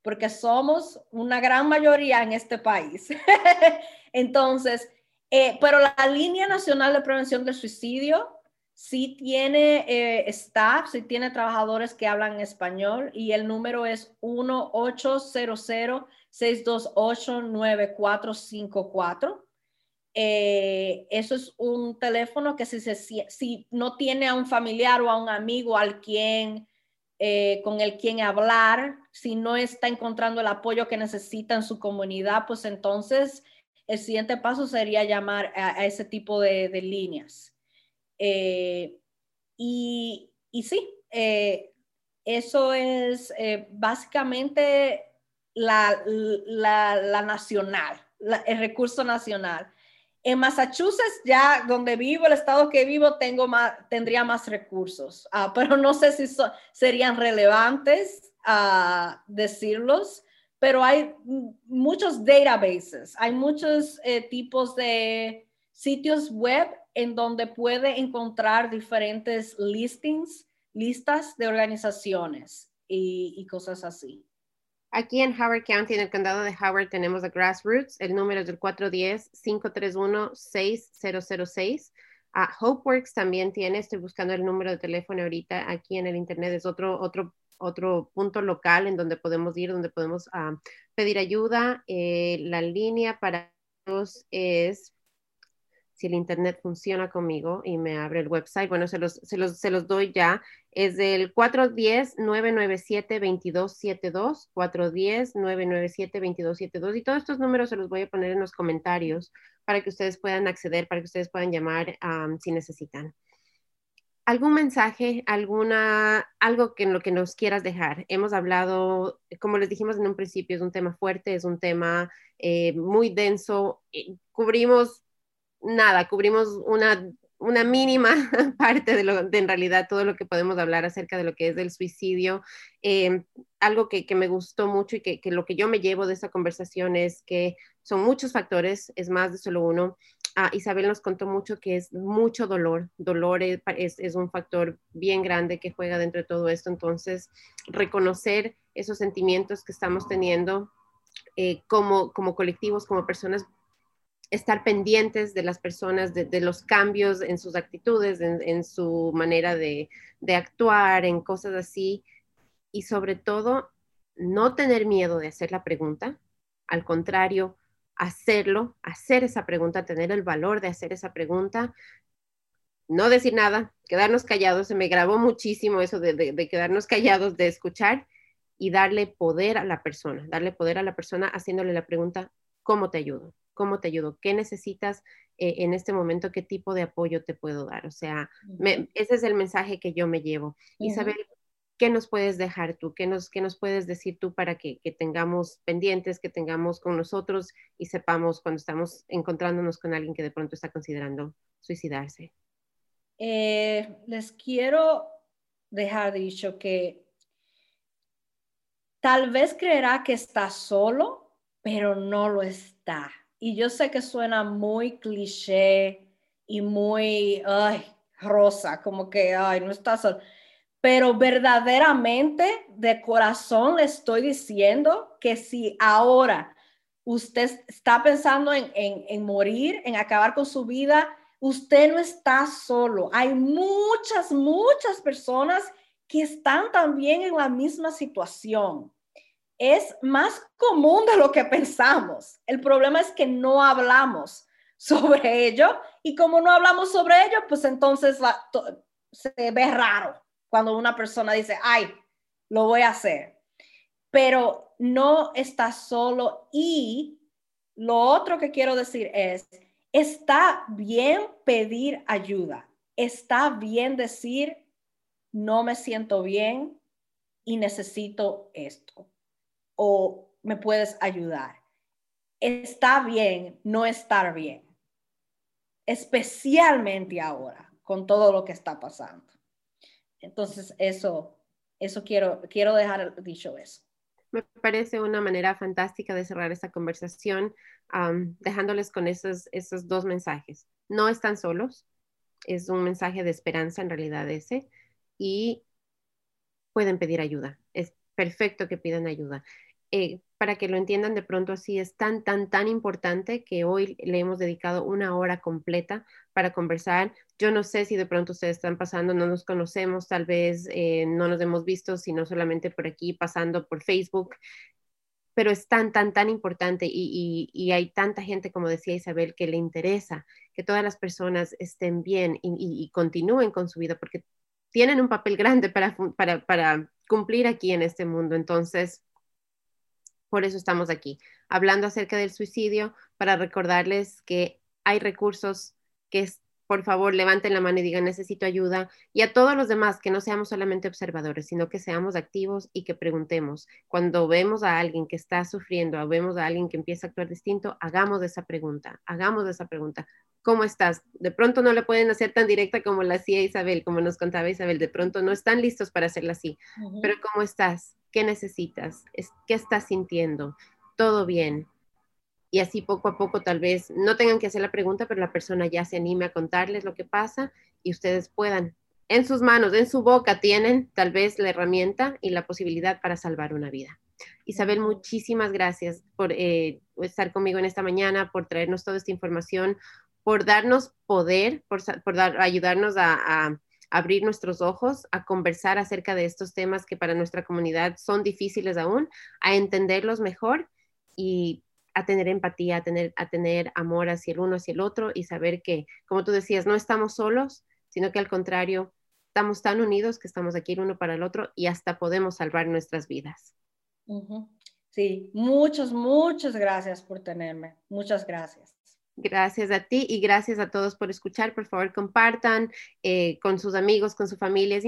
porque somos una gran mayoría en este país. Entonces, eh, pero la línea nacional de prevención del suicidio sí tiene eh, staff, sí tiene trabajadores que hablan español y el número es 1-800-628-9454. eh, eso es un teléfono que si, se, si no tiene a un familiar o a un amigo al quien, eh, con el quien hablar, si no está encontrando el apoyo que necesita en su comunidad, pues entonces el siguiente paso sería llamar a, ese tipo de, líneas. Eh, y, y, sí, eso es básicamente la, la, nacional, el recurso nacional. En Massachusetts, ya donde vivo, el estado que vivo, tengo más, tendría más recursos, ah, pero no sé si serían relevantes a decirlos, pero hay muchos databases, hay muchos eh, tipos de sitios web en donde puede encontrar diferentes listings, listas de organizaciones y cosas así. Aquí en Howard County, en el condado de Howard, tenemos a Grassroots. El número es el 410-531-6006. Uh, HopeWorks también tiene, estoy buscando el número de teléfono ahorita aquí en el internet, es otro, otro, otro punto local en donde podemos ir, donde podemos uh, pedir ayuda. Eh, la línea para ellos es si el internet funciona conmigo y me abre el website, bueno, se los, se los, se los doy ya. Es del 410-997-2272, 410-997-2272 y todos estos números se los voy a poner en los comentarios para que ustedes puedan acceder, para que ustedes puedan llamar si necesitan. ¿Algún mensaje, alguna, algo que en lo que nos quieras dejar? Hemos hablado, como les dijimos en un principio, es un tema fuerte, es un tema eh, muy denso. Cubrimos nada, cubrimos una, una mínima parte de, lo, de en realidad todo lo que podemos hablar acerca de lo que es el suicidio. Eh, algo que, que, me gustó mucho y que, que, lo que yo me llevo de esta conversación es que son muchos factores, es más de solo uno. Ah, Isabel nos contó mucho que es mucho dolor. Dolor es, es, un factor bien grande que juega dentro de todo esto. Entonces, reconocer esos sentimientos que estamos teniendo eh, como, como colectivos, como personas estar pendientes de las personas, de, los cambios en sus actitudes, en, su manera de, actuar, en cosas así. Y sobre todo, no tener miedo de hacer la pregunta. Al contrario, hacerlo, hacer esa pregunta, tener el valor de hacer esa pregunta. No decir nada, quedarnos callados. Se me grabó muchísimo eso de, de quedarnos callados, de escuchar y darle poder a la persona, darle poder a la persona haciéndole la pregunta, ¿cómo te ayudo? Cómo te ayudo, qué necesitas eh, en este momento, qué tipo de apoyo te puedo dar. O sea, ese es el mensaje que yo me llevo. Isabel, ¿qué nos puedes dejar tú? ¿Qué nos, qué nos puedes decir tú para que, tengamos pendientes, que tengamos con nosotros y sepamos cuando estamos encontrándonos con alguien que de pronto está considerando suicidarse? Eh, les quiero dejar dicho que tal vez creerá que está solo, pero no lo está y yo sé que suena muy cliché y muy ay, rosa, como que, ay, no está solo. Pero verdaderamente, de corazón, le estoy diciendo que si ahora usted está pensando en, en, en morir, en acabar con su vida, usted no está solo. Hay muchas, muchas personas que están también en la misma situación es más común de lo que pensamos. El problema es que no hablamos sobre ello y como no hablamos sobre ello, pues entonces se ve raro cuando una persona dice, ay, lo voy a hacer. Pero no está solo y lo otro que quiero decir es, está bien pedir ayuda, está bien decir, no me siento bien y necesito esto o me puedes ayudar. Está bien no estar bien, especialmente ahora con todo lo que está pasando. Entonces, eso, eso quiero, quiero dejar dicho eso. Me parece una manera fantástica de cerrar esta conversación, dejándoles con esos, esos dos mensajes. No están solos, es un mensaje de esperanza en realidad ese, y pueden pedir ayuda. Es perfecto que pidan ayuda. Eh, para que lo entiendan de pronto así, es tan, tan, tan importante que hoy le hemos dedicado una hora completa para conversar. Yo no sé si de pronto ustedes están pasando, no nos conocemos, tal vez eh, no nos hemos visto, sino solamente por aquí pasando por Facebook. pero es tan, tan, tan importante y, hay tanta gente, como decía Isabel, que le interesa que todas las personas estén bien y, continúen con su vida, porque tienen un papel grande para, para, para cumplir aquí en este mundo. Entonces, por eso estamos aquí, hablando acerca del suicidio, para recordarles que hay recursos que por favor levanten la mano y digan necesito ayuda. Y a todos los demás, que no seamos solamente observadores, sino que seamos activos y que preguntemos. Cuando vemos a alguien que está sufriendo o vemos a alguien que empieza a actuar distinto, hagamos esa pregunta, hagamos esa pregunta. ¿Cómo estás? De pronto no le pueden hacer tan directa como la hacía Isabel, como nos contaba Isabel, de pronto no están listos para hacerla así. Pero ¿cómo estás? ¿Qué necesitas? ¿Qué estás sintiendo? ¿Todo bien? y así poco a poco tal vez no tengan que hacer la pregunta, pero la persona ya se anime a contarles lo que pasa y ustedes puedan. En sus manos, en su boca tienen tal vez la herramienta y la posibilidad para salvar una vida. Isabel, muchísimas gracias por eh, estar conmigo en esta mañana, por traernos toda esta información, por darnos poder, por, dar, ayudarnos a, a abrir nuestros ojos, a conversar acerca de estos temas que para nuestra comunidad son difíciles aún, a entenderlos mejor y a tener empatía, a tener, a tener amor hacia el uno, hacia el otro y saber que, como tú decías, no estamos solos, sino que al contrario, estamos tan unidos que estamos aquí el uno para el otro y hasta podemos salvar nuestras vidas. Sí, muchas, muchas gracias por tenerme. Muchas gracias. Gracias a ti y gracias a todos por escuchar. Por favor, compartan eh, con sus amigos, con su familia. Es,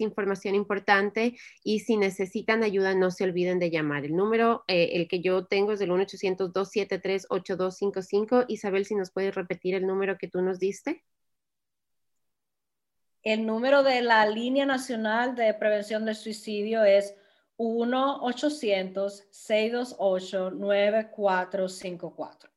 información importante y si necesitan ayuda, no se olviden de llamar. El número, eh, el que yo tengo es el 1-800-273-8255. Isabel, si nos puedes repetir el número que tú nos diste. El número de la línea nacional de prevención del suicidio es 1-800-628-9454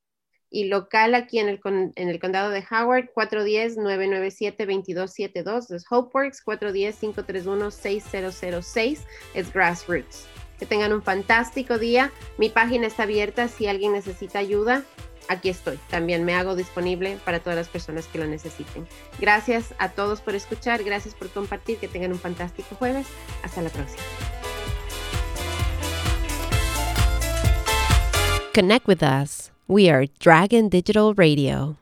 y local aquí en el, en el condado de Howard, 410-997-2272, es HopeWorks, 410-531-6006, es Grassroots. Que tengan un fantástico día. Mi página está abierta si alguien necesita ayuda. Aquí estoy. También me hago disponible para todas las personas que lo necesiten. Gracias a todos por escuchar. Gracias por compartir. Que tengan un fantástico jueves. Hasta la próxima. Connect with us. We are Dragon Digital Radio.